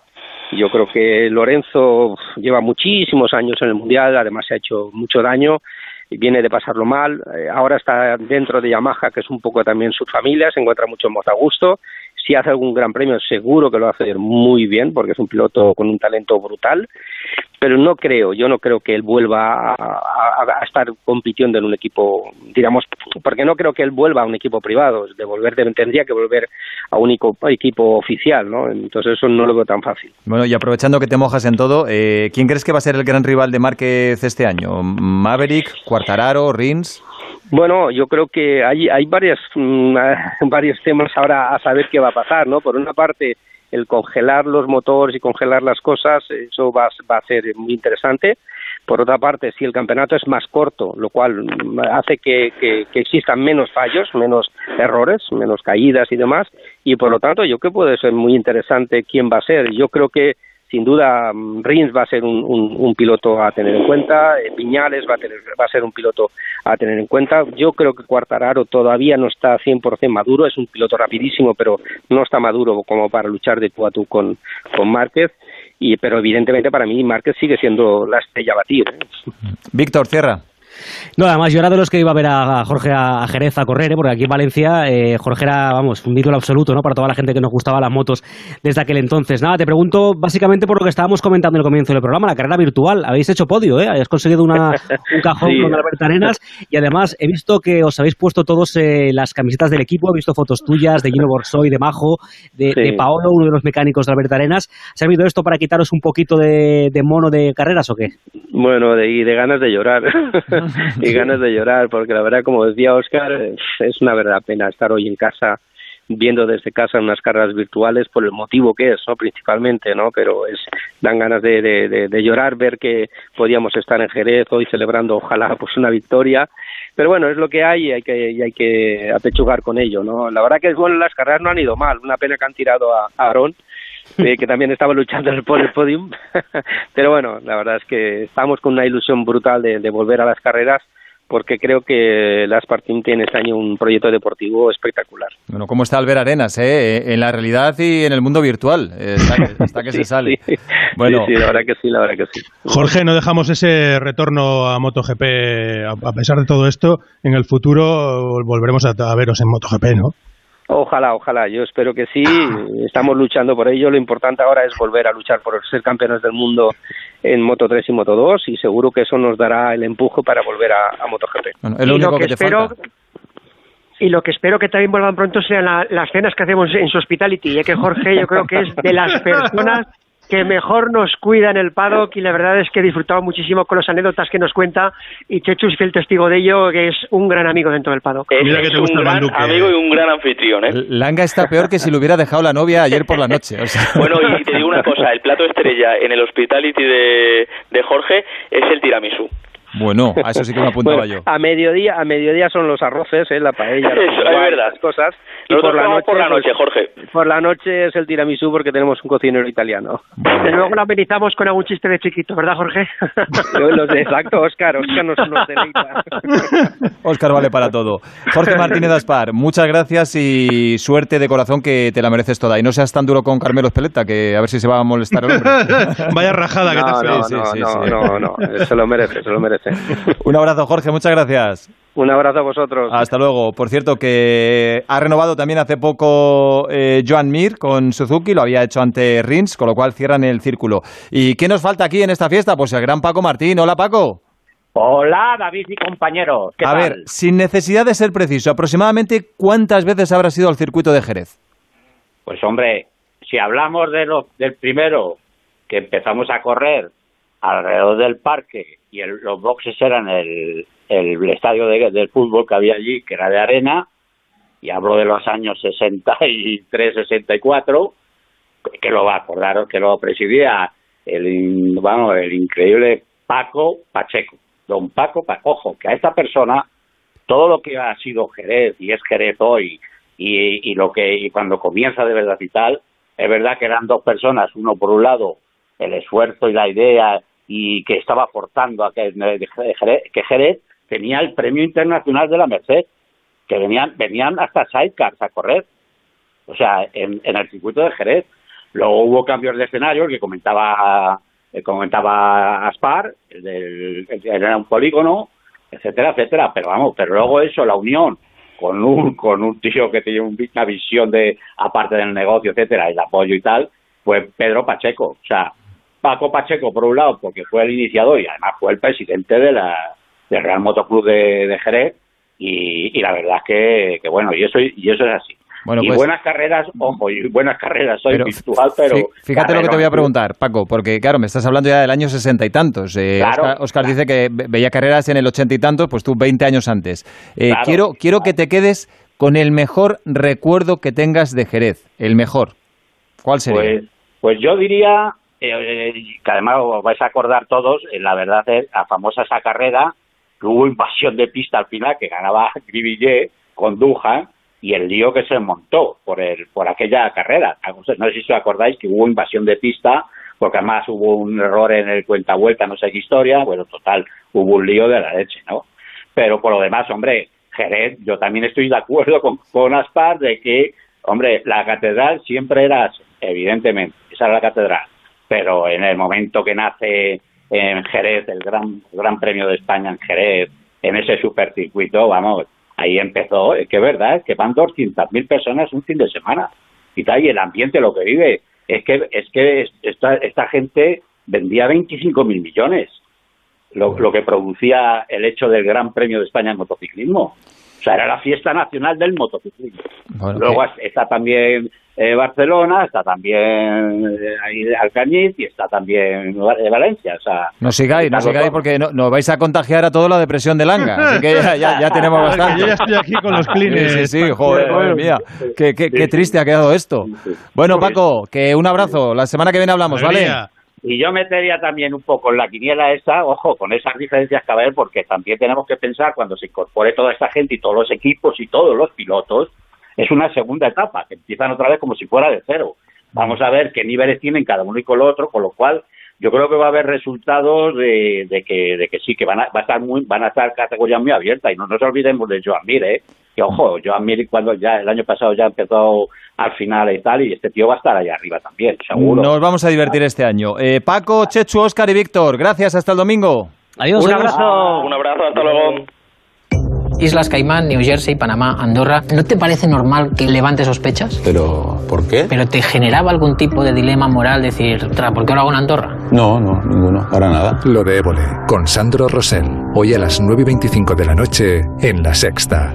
Yo creo que Lorenzo lleva muchísimos años en el Mundial, además se ha hecho mucho daño y viene de pasarlo mal. Eh, ahora está dentro de Yamaha, que es un poco también su familia, se encuentra mucho más a gusto. Si hace algún gran premio, seguro que lo va a hacer muy bien, porque es un piloto con un talento brutal. Pero no creo, yo no creo que él vuelva a, a- a estar compitiendo en un equipo, digamos, porque no creo que él vuelva a un equipo privado. De volver, tendría que volver a un equipo, equipo oficial, ¿no? Entonces eso no lo veo tan fácil. Bueno, y aprovechando que te mojas en todo, eh, ¿quién crees que va a ser el gran rival de Márquez este año? ¿Maverick, Cuartararo, Rins? Bueno, yo creo que hay, hay varias, mm, varios temas ahora a saber qué va a pasar, ¿no? Por una parte, el congelar los motores y congelar las cosas, eso va, a- ser muy interesante. Por otra parte, si el campeonato es más corto, lo cual hace que, que- que existan menos fallos, menos errores, menos caídas y demás, y por lo tanto yo creo que puede ser muy interesante quién va a ser. Yo creo que sin duda mm, Rins va a ser un, un- piloto a tener en cuenta, eh, Piñales va a, tener, va a ser un piloto a tener en cuenta. Yo creo que Cuartararo todavía no está 100% maduro, es un piloto rapidísimo, pero no está maduro como para luchar de tú a tú con, con Márquez. Y, pero evidentemente para mí Márquez sigue siendo la estrella batir. ¿eh? Víctor, cierra. No, además yo era de los que iba a ver a a Jorge a a Jerez a correr, ¿eh? porque aquí en Valencia eh, Jorge era, vamos, un ídolo absoluto, ¿no? Para toda la gente que nos gustaba las motos desde aquel entonces. Nada, te pregunto básicamente por lo que estábamos comentando en el comienzo del programa, la carrera virtual. Habéis hecho podio, ¿eh? Habéis conseguido una, un cajón Sí. con Alberto Arenas y además he visto que os habéis puesto todos eh, las camisetas del equipo, he visto fotos tuyas de Gino Borsoy, de Majo, de, Sí. de Paolo, uno de los mecánicos de Alberto Arenas. ¿Se ha habido esto para quitaros un poquito de, de mono de carreras o qué? Bueno, de, y de ganas de llorar, y ganas de llorar, porque la verdad, como decía Oscar, eh, es una verdadera pena estar hoy en casa viendo desde casa unas carreras virtuales por el motivo que es, ¿no? Principalmente, ¿no? Pero es dan ganas de, de, llorar ver que podíamos estar en Jerez hoy celebrando, ojalá, pues una victoria. Pero bueno, es lo que hay y hay que, y hay que apechugar con ello, ¿no? La verdad que bueno, las carreras no han ido mal. Una pena que han tirado a Aarón, eh, que también estaba luchando por el podium. Pero bueno, la verdad es que estamos con una ilusión brutal de, de volver a las carreras porque creo que las Partín tiene este año un proyecto deportivo espectacular. Bueno, ¿cómo está Albert Arenas, eh? En la realidad y en el mundo virtual. Está que, está que se sale. sí. Bueno, Sí, sí, la verdad que sí, la verdad que sí. Jorge, no dejamos ese retorno a MotoGP, a, a pesar de todo esto, en el futuro volveremos a, a veros en MotoGP, ¿no? Ojalá, ojalá, yo espero que sí, estamos luchando por ello, lo importante ahora es volver a luchar por ser campeones del mundo en Moto 3 y Moto 2 y seguro que eso nos dará el empuje para volver a, a MotoGP. bueno, es lo Y único lo que, que te espero- falta. Y lo que espero que también vuelvan pronto sean la- las cenas que hacemos en su hospitality, ya que Jorge yo creo que es de las personas que mejor nos cuida en el paddock y la verdad es que he disfrutado muchísimo con las anécdotas que nos cuenta y Chechu es fiel testigo de ello, que es un gran amigo dentro del paddock. Es, Mira que es te gusta un el gran manduque. amigo y un gran anfitrión, ¿eh? Langa está peor que si lo hubiera dejado la novia ayer por la noche. o sea. Bueno, y te digo una cosa, el plato estrella en el hospitality de, de Jorge es el tiramisú. Bueno, a eso sí que me apuntaba Bueno, yo. A mediodía, a mediodía son los arroces, ¿eh? la paella, Eso, es las verdad. cosas. Y por la noche, por la pues, noche, Jorge. por la noche es el tiramisú porque tenemos un cocinero italiano. Y luego lo amenizamos con algún chiste de chiquito, ¿verdad, Jorge? Los de- exacto, Oscar, Oscar nos, nos deleita. Óscar vale para todo. Jorge Martínez Aspar, muchas gracias y suerte de corazón que te la mereces toda. Y no seas tan duro con Carmelo Espeleta, que a ver si se va a molestar el hombre. Vaya rajada que te No, no, Sí, no, sí, no, sí. no, no, se lo merece, se lo merece. Un abrazo, Jorge, muchas gracias. Un abrazo a vosotros. Hasta luego. Por cierto, que ha renovado también hace poco eh, Joan Mir con Suzuki, lo había hecho ante Rins, con lo cual cierran el círculo. ¿Y qué nos falta aquí en esta fiesta? Pues el gran Paco Martín. Hola, Paco. Hola, David y compañeros. ¿Qué A tal? ver, sin necesidad de ser preciso, aproximadamente cuántas veces habrá sido al circuito de Jerez. Pues hombre, si hablamos de lo, del primero, que empezamos a correr alrededor del parque y el- los boxes eran el, estadio de- del fútbol que había allí, que era de arena, y hablo de los años 63, 64, que lo va a acordar, que lo presidía el, vamos, el increíble Paco Pacheco. Don Paco Pacheco, ojo, que a esta persona todo lo que ha sido Jerez y es Jerez hoy y lo que y cuando comienza de verdad y tal es verdad que eran dos personas uno por un lado el esfuerzo y la idea y que estaba aportando a que Jerez, tenía el premio internacional de la Merced que venían venían hasta sidecars a correr o sea en, el circuito de Jerez luego hubo cambios de escenario el que comentaba comentaba Aspar el del- el- era un polígono etcétera, etcétera. Pero vamos, pero luego eso, la unión con un, con un tío que tiene un- una visión de, aparte del negocio, etcétera, el apoyo y tal, fue Pedro Pacheco. O sea, Paco Pacheco, por un lado, porque fue el iniciador y además fue el presidente de la, del Real Motoclub de, de Jerez. Y, y la verdad es que, que bueno, y eso, y eso es así. Bueno, y pues- buenas carreras, ojo, y buenas carreras, soy Pero virtual, pero... fí- Fíjate lo que te voy a preguntar, Paco, porque claro, me estás hablando ya del año sesenta y tantos. Eh, Claro, Oscar, Oscar claro. dice que ve- veía carreras en el ochenta y tantos, pues tú 20 años antes. Eh, Claro, quiero quiero que te quedes con el mejor recuerdo que tengas de Jerez, el mejor. ¿Cuál sería? Pues, pues yo diría, eh, que además os vais a acordar todos, eh, la verdad es la famosa esa carrera, que hubo invasión de pista al final, que ganaba Grivillé con Dujan, y el lío que se montó por el, por aquella carrera. No sé si os acordáis que hubo invasión de pista, porque además hubo un error en el cuenta vuelta, no sé qué historia, bueno, total, hubo un lío de la leche, ¿no? Pero por lo demás, hombre, Jerez, yo también estoy de acuerdo con, con Aspar de que, hombre, la catedral siempre era, evidentemente, esa era la catedral, pero en el momento que nace en Jerez, el gran, gran premio de España en Jerez, en ese supercircuito, vamos, ahí empezó, es que es verdad, es que van 200.000 personas un fin de semana, y tal, y el ambiente, lo que vive, es que, es que esta, esta gente vendía 25.000 millones, lo, lo que producía el hecho del Gran Premio de España en motociclismo. O sea, era la fiesta nacional del motociclismo. Bueno, Luego eh, está también eh, Barcelona, está también eh, ahí Alcañiz y está también eh, Valencia. O sea, no sigáis, no sigáis porque no, nos vais a contagiar a toda la depresión de Langa. Así que ya, ya- ya tenemos bastante. yo ya estoy aquí con los clines. sí, sí, joder, madre mía. Qué, qué- qué triste sí. ha quedado esto. Sí, sí. Bueno, Paco, que un abrazo. La semana que viene hablamos, ¿vale? Y yo metería también un poco en la quiniela esa, ojo, con esas diferencias que va a haber, porque también tenemos que pensar cuando se incorpore toda esta gente y todos los equipos y todos los pilotos, es una segunda etapa, que empiezan otra vez como si fuera de cero. Vamos a ver qué niveles tienen cada uno y con el otro, con lo cual yo creo que va a haber resultados de, de que de que sí, que van a, va a estar muy, van a estar categorías muy abiertas y no nos olvidemos de Joan Mir, ¿eh? Que ojo, Joan Mir cuando ya el año pasado ya empezó al final y tal, y este tío va a estar allá arriba también, seguro. Nos vamos a divertir este año. Eh, Paco, Chechu, Oscar y Víctor, gracias. Hasta el domingo. Adiós. Un abrazo. Un abrazo, hasta luego. Islas Caimán, New Jersey, Panamá, Andorra. ¿No te parece normal que levante sospechas? ¿Pero por qué? ¿Pero te generaba algún tipo de dilema moral decir, "Tra, ¿por qué lo hago en Andorra? No, no, ninguno, para nada. Lo de Évole, con Sandro Rosell. Hoy a las 9 y 25 de la noche en La Sexta.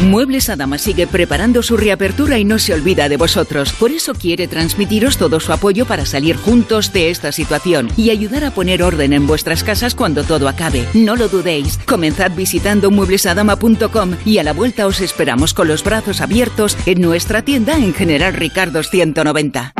Muebles Adama sigue preparando su reapertura y no se olvida de vosotros. Por eso quiere transmitiros todo su apoyo para salir juntos de esta situación y ayudar a poner orden en vuestras casas cuando todo acabe. No lo dudéis. Comenzad visitando mueblesadama.com y a la vuelta os esperamos con los brazos abiertos en nuestra tienda en General Ricardo 190.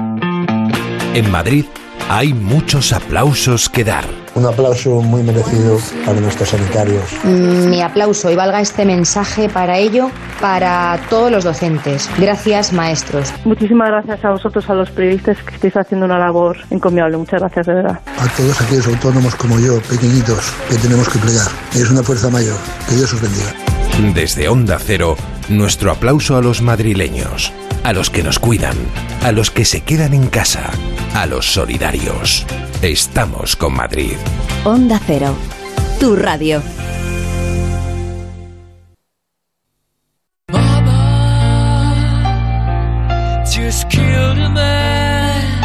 En Madrid hay muchos aplausos que dar. Un aplauso muy merecido para nuestros sanitarios. Mm, Mi aplauso y valga este mensaje para ello, para todos los docentes. Gracias, maestros. Muchísimas gracias a vosotros, a los periodistas, que estáis haciendo una labor encomiable. Muchas gracias, de verdad. A todos aquellos autónomos como yo, pequeñitos, que tenemos que plegar. Es una fuerza mayor. Que Dios os bendiga. Desde Onda Cero, nuestro aplauso a los madrileños, a los que nos cuidan, a los que se quedan en casa, a los solidarios. Estamos con Madrid. Onda Cero, tu radio. just killed a man.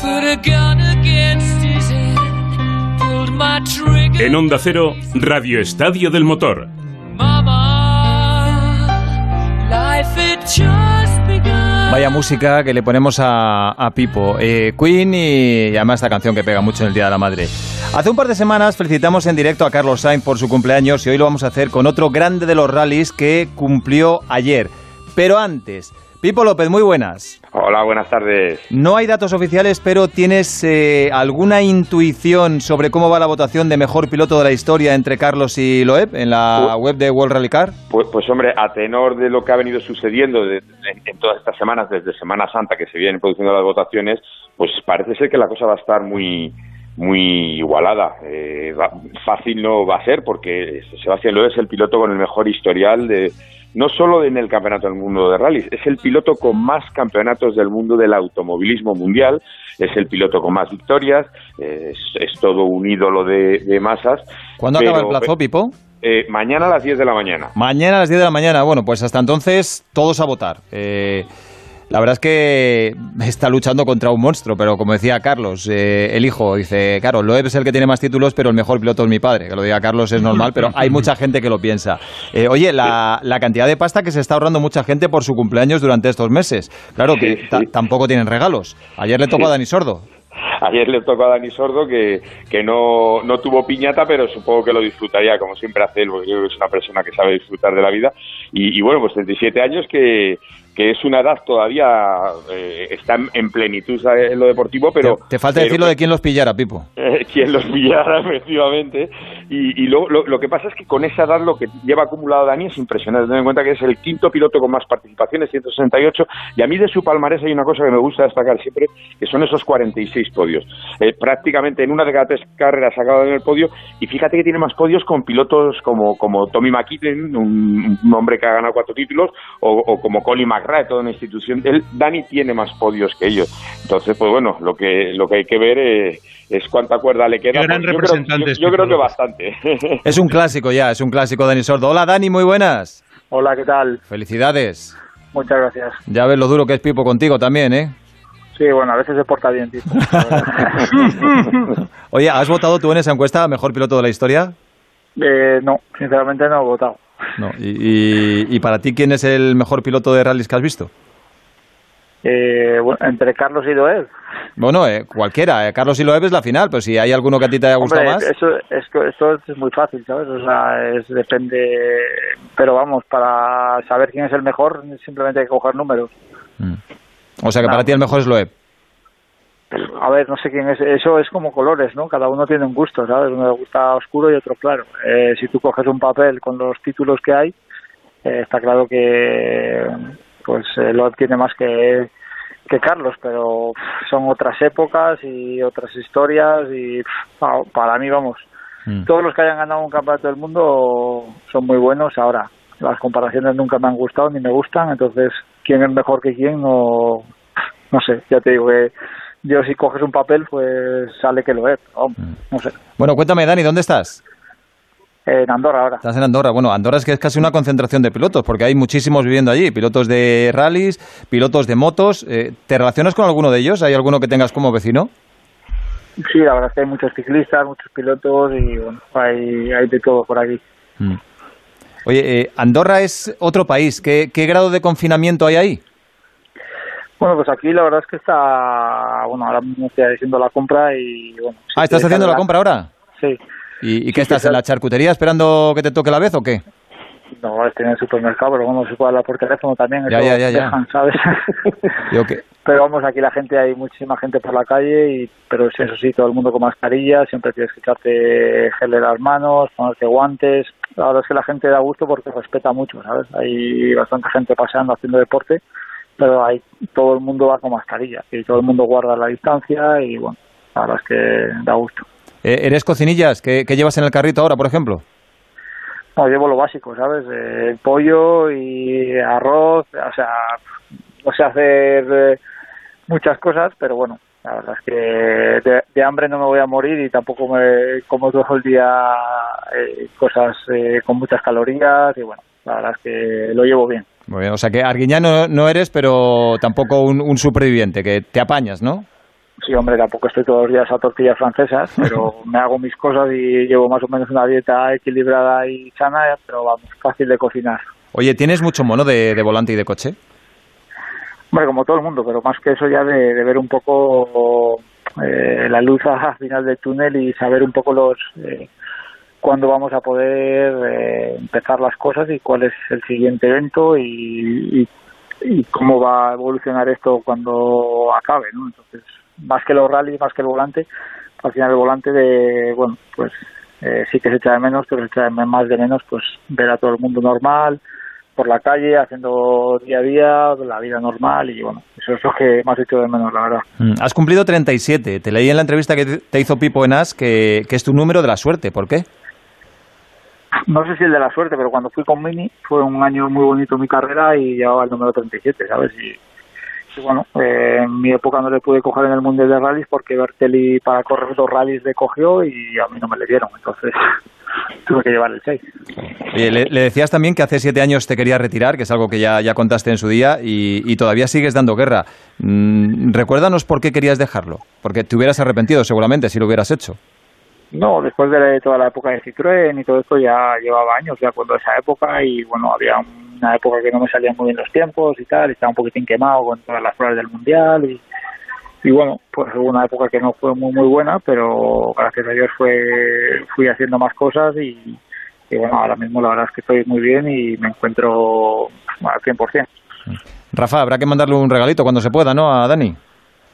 Put a gun against his head. Pulled my trigger. En Onda Cero, Radio Estadio del Motor. Mama, life had just begun. Vaya música que le ponemos a, Pipo. Eh, Queen y, y además esta canción que pega mucho en el Día de la Madre. Hace un par de semanas felicitamos en directo a Carlos Sainz por su cumpleaños y hoy lo vamos a hacer con otro grande de los rallies que cumplió ayer. Pero antes, Pipo López, muy buenas. Hola, buenas tardes. No hay datos oficiales, pero ¿tienes eh, alguna intuición sobre cómo va la votación de mejor piloto de la historia entre Carlos y Loeb en la web de World Rally Car? Pues, pues hombre, a tenor de lo que ha venido sucediendo de- en, en todas estas semanas, desde Semana Santa que se vienen produciendo las votaciones, pues parece ser que la cosa va a estar muy muy igualada. Eh, fácil no va a ser porque Sebastián Loeb es el piloto con el mejor historial de no solo en el Campeonato del Mundo de Rallys, es el piloto con más campeonatos del mundo del automovilismo mundial, es el piloto con más victorias, eh, es, es todo un ídolo de, de masas. ¿Cuándo pero- acaba el plazo, Pipo? eh, mañana a las 10 de la mañana. Mañana a las 10 de la mañana. Bueno, pues hasta entonces todos a votar. Eh, la verdad es que está luchando contra un monstruo, pero como decía Carlos, eh, el hijo, dice, claro, Loeb es el que tiene más títulos, pero el mejor piloto es mi padre. Que lo diga Carlos es normal, pero hay mucha gente que lo piensa. Eh, oye, la, la cantidad de pasta que se está ahorrando mucha gente por su cumpleaños durante estos meses. Claro que ta- tampoco tienen regalos. Ayer le tocó Sí. a Dani Sordo. Ayer le tocó a Dani Sordo que, que no, no tuvo piñata, pero supongo que lo disfrutaría, como siempre hace él, porque yo creo que es una persona que sabe disfrutar de la vida. Y, y bueno, pues 37 años que, que es una edad todavía, eh, está en- en plenitud en lo deportivo, pero... Te falta pero- decirlo de quién los pillara, Pipo. eh, quien los pillara efectivamente. Y, y luego lo, lo que pasa es que con esa edad lo que lleva acumulado Dani es impresionante ten en cuenta que es el quinto piloto con más participaciones 168 y a mí de su palmarés hay una cosa que me gusta destacar siempre que son esos 46 podios. Eh, prácticamente en una de cada tres carreras ha acabado en el podio y fíjate que tiene más podios con pilotos como, como Tommy McKinnon un, un hombre que ha ganado cuatro títulos o, o como Colin McRae toda una institución él Dani tiene más podios que ellos entonces pues bueno lo que lo que hay que ver eh, es cuánta cuerda le queda Qué gran Pues yo creo- yo- es yo, Pipo creo que bastante Es un clásico ya, es un clásico Dani Sordo. Hola Dani, muy buenas. Hola, ¿qué tal? Felicidades. Muchas gracias. Ya ves lo duro que es Pipo contigo también, ¿eh? Sí, bueno, a veces se porta bien, tipo. Oye, ¿has votado tú en esa encuesta mejor piloto de la historia? eh, no, sinceramente no he votado. No. ¿Y, y- y para ti quién es el mejor piloto de rallies que has visto? Eh, bueno, entre Carlos y Doel. Bueno, eh, cualquiera. eh, Carlos y Loeb es la final, pero si hay alguno que a ti te haya gustado Hombre, más. eso, es que esto es muy fácil, ¿sabes? O sea, es, depende. Pero vamos, para saber quién es el mejor, simplemente hay que coger números. O sea que para ti el mejor es Loeb. A ver, no sé quién es. Eso es como colores, ¿no? Cada uno tiene un gusto, ¿sabes? Uno le gusta oscuro y otro claro. Eh, si tú coges un papel con los títulos que hay, eh, está claro que pues eh, Loeb tiene más que que Carlos, pero pff, son otras épocas y otras historias y pff, para mí, vamos, todos los que hayan ganado un campeonato del mundo son muy buenos. Ahora, las comparaciones nunca me han gustado ni me gustan, entonces, ¿quién es mejor que quién? No, no sé, ya te digo que yo si coges un papel, pues sale que lo es, vamos, no sé. Bueno, cuéntame, Dani, ¿dónde estás? En Andorra ahora. Estás en Andorra. Bueno, Andorra es que es casi una concentración de pilotos, porque hay muchísimos viviendo allí. Pilotos de rallies, pilotos de motos. Eh, ¿Te relacionas con alguno de ellos? ¿Hay alguno que tengas como vecino? Sí, la verdad es que hay muchos ciclistas, muchos pilotos y bueno, hay, hay de todo por aquí. Oye, eh, Andorra es otro país. ¿Qué, qué grado de confinamiento hay ahí? Bueno, pues aquí la verdad es que está, bueno, ahora mismo estoy haciendo la compra y bueno. Ah, ¿estás haciendo la compra ahora? Sí. ¿Y, y Sí, qué estás sí, en la charcutería esperando que te toque la vez o qué? No, tiene el supermercado, pero bueno, se puede hablar por teléfono también. Ya, ya, ya, ya. dejan, ¿sabes? Digo que- pero vamos, aquí la gente, hay muchísima gente por la calle, y pero eso sí, todo el mundo con mascarilla, siempre tienes que echarte gel en las manos, ponerte guantes. La verdad es que la gente da gusto porque respeta mucho, ¿sabes? Hay bastante gente paseando, haciendo deporte, pero hay, todo el mundo va con mascarilla y todo el mundo guarda la distancia y bueno, la verdad es que da gusto. Eh, ¿Eres cocinillas? ¿Qué, qué llevas en el carrito ahora, por ejemplo? No, llevo lo básico, ¿sabes? Eh, pollo y arroz, o sea, no sé hacer eh, muchas cosas, pero bueno, la verdad es que de, de hambre no me voy a morir y tampoco me como todo el día eh, cosas eh, con muchas calorías y bueno, la verdad es que lo llevo bien. Muy bien, o sea que arguiñano no eres, pero tampoco un, un superviviente, que te apañas, ¿no? Sí, hombre, tampoco estoy todos los días a tortillas francesas, pero me hago mis cosas y llevo más o menos una dieta equilibrada y sana, pero vamos, fácil de cocinar. Oye, ¿tienes mucho mono de, de volante y de coche? Hombre, como todo el mundo, pero más que eso ya de, de ver un poco eh, la luz al final del túnel y saber un poco los eh, cuándo vamos a poder eh, empezar las cosas y cuál es el siguiente evento y, y, cómo va a evolucionar esto cuando acabe, ¿no? Entonces, más que los rallies, más que el volante, al final el volante de, bueno, pues eh, sí que se echa de menos, pero se echa de más de menos, pues ver a todo el mundo normal, por la calle, haciendo día a día, la vida normal y bueno, eso es lo que más hecho de menos, la verdad. Mm, Has cumplido 37. Te leí en la entrevista que te- hizo Pipo en As que, que es tu número de la suerte. ¿Por qué? No sé si el de la suerte, pero cuando fui con Mini fue un año muy bonito en mi carrera y llevaba el número 37, ¿sabes? Y, y bueno, eh, en mi época no le pude coger en el Mundial de Rallys porque Bertelli para correr dos rallies le cogió y a mí no me le dieron, entonces tuve que llevar el 6. Oye, le, decías también que hace siete años te querías retirar, que es algo que ya, ya contaste en su día, y, y todavía sigues dando guerra. Mm, recuérdanos por qué querías dejarlo. Porque te hubieras arrepentido seguramente si lo hubieras hecho. No, después de toda la época de Citroën y todo esto ya llevaba años ya cuando esa época y bueno, había una época que no me salían muy bien los tiempos y tal, estaba un poquitín quemado con todas las pruebas del Mundial y, bueno, pues hubo una época que no fue muy muy buena, pero gracias a Dios fue fui haciendo más cosas y, y bueno, ahora mismo la verdad es que estoy muy bien y me encuentro al 100%. Rafa, habrá que mandarle un regalito cuando se pueda, ¿no? A Dani.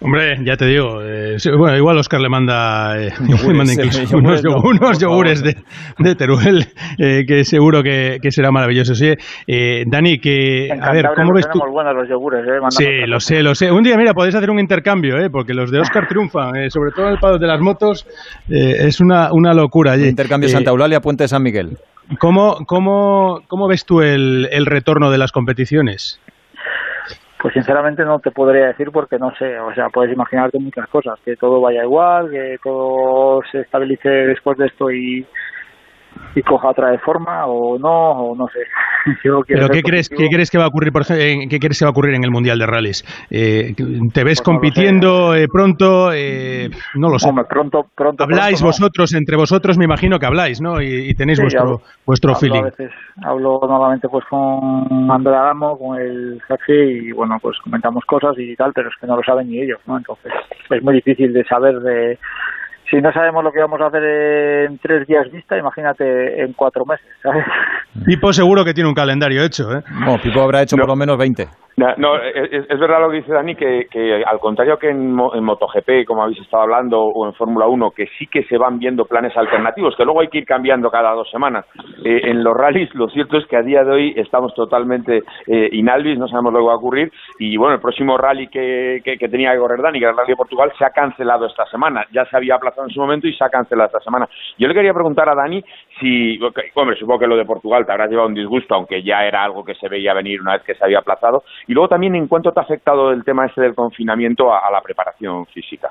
Hombre, ya te digo, eh, bueno, igual Oscar le manda, eh, Yogures, le manda eh, incluso yogures unos, no, yogures de, de Teruel, eh, que seguro que, que será maravilloso. Sí, eh, Dani, que, a ver, ¿cómo ves tú? tenemos buenos los yogures, ¿eh? Sí, lo sé, lo sé. Un día, mira, podéis hacer un intercambio, ¿eh? porque los de Oscar triunfan, eh, sobre todo en el pado de las motos, eh, es una, una locura allí. Intercambio Eh, Santa Eulalia, Puente de San Miguel. ¿Cómo, cómo, cómo ves tú el, el retorno de las competiciones? Pues sinceramente no te podría decir porque no sé, o sea, puedes imaginarte muchas cosas, que todo vaya igual, que todo se estabilice después de esto y, y coja otra de forma o no, o no sé. Yo ¿Pero qué crees, qué crees que va a ocurrir, por qué crees que va a ocurrir en el Mundial de Rallys? Eh, ¿Te ves Pues no compitiendo eh, pronto? Eh, no lo sé. Hombre, pronto, pronto. Habláis pronto, no. vosotros, entre vosotros me imagino que habláis, ¿no? Y, y tenéis Sí, vuestro, hablo- vuestro hablo feeling. A veces hablo normalmente pues con André Adamo, con el jefe y bueno, pues comentamos cosas y tal, pero es que no lo saben ni ellos, ¿no? Entonces es muy difícil de saber de... Si no sabemos lo que vamos a hacer en tres días vista, imagínate en cuatro meses, ¿sabes? Pipo seguro que tiene un calendario hecho, ¿eh? No, Pipo habrá hecho por lo menos 20. No, no, es, es verdad lo que dice Dani, que, que al contrario que en, en MotoGP, como habéis estado hablando, o en Fórmula 1, que sí que se van viendo planes alternativos, que luego hay que ir cambiando cada dos semanas. Eh, en los rallies, lo cierto es que a día de hoy estamos totalmente eh, inalvis, no sabemos lo que va a ocurrir. Y bueno, el próximo rally que, que- que tenía que correr Dani, que era el Rally de Portugal, se ha cancelado esta semana. Ya se había aplazado en su momento y se ha cancelado esta semana. Yo le quería preguntar a Dani si, hombre, supongo que lo de Portugal te habrá llevado un disgusto, aunque ya era algo que se veía venir una vez que se había aplazado. Y luego también en cuánto te ha afectado el tema este del confinamiento a, a la preparación física.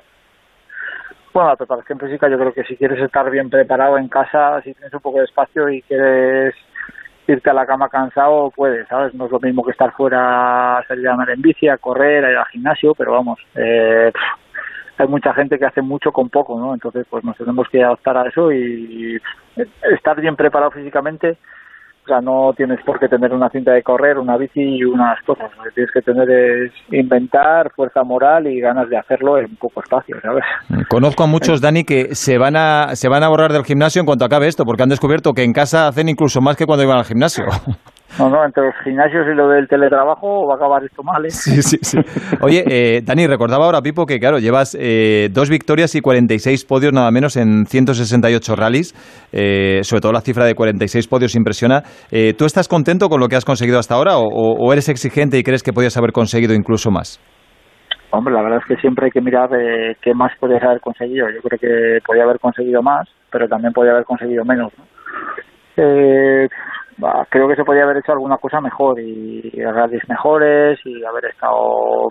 Bueno, la preparación física yo creo que si quieres estar bien preparado en casa, si tienes un poco de espacio y quieres irte a la cama cansado, puedes, ¿sabes? No es lo mismo que estar fuera, salir a andar en bici, a correr, a ir al gimnasio, pero vamos, eh, hay mucha gente que hace mucho con poco, ¿no? Entonces, pues nos tenemos que adaptar a eso y, y estar bien preparado físicamente. O sea, no tienes por qué tener una cinta de correr, una bici y unas cosas. Lo que tienes que tener es inventar fuerza moral y ganas de hacerlo en poco espacio, ¿sabes? Conozco a muchos, Dani, que se van a se van a borrar del gimnasio en cuanto acabe esto, porque han descubierto que en casa hacen incluso más que cuando iban al gimnasio. No, no, entre los gimnasios y lo del teletrabajo va a acabar esto mal, ¿eh? Sí, sí, sí. Oye, eh, Dani, recordaba ahora, Pipo, que claro, llevas eh, dos victorias y 46 podios nada menos en 168 rallies. Eh, sobre todo la cifra de 46 podios impresiona. Eh, ¿Tú estás contento con lo que has conseguido hasta ahora o, o eres exigente y crees que podías haber conseguido incluso más? Hombre, la verdad es que siempre hay que mirar eh, qué más podías haber conseguido. Yo creo que podía haber conseguido más, pero también podía haber conseguido menos. ¿no? Eh, creo que se podía haber hecho alguna cosa mejor y rallies mejores y haber estado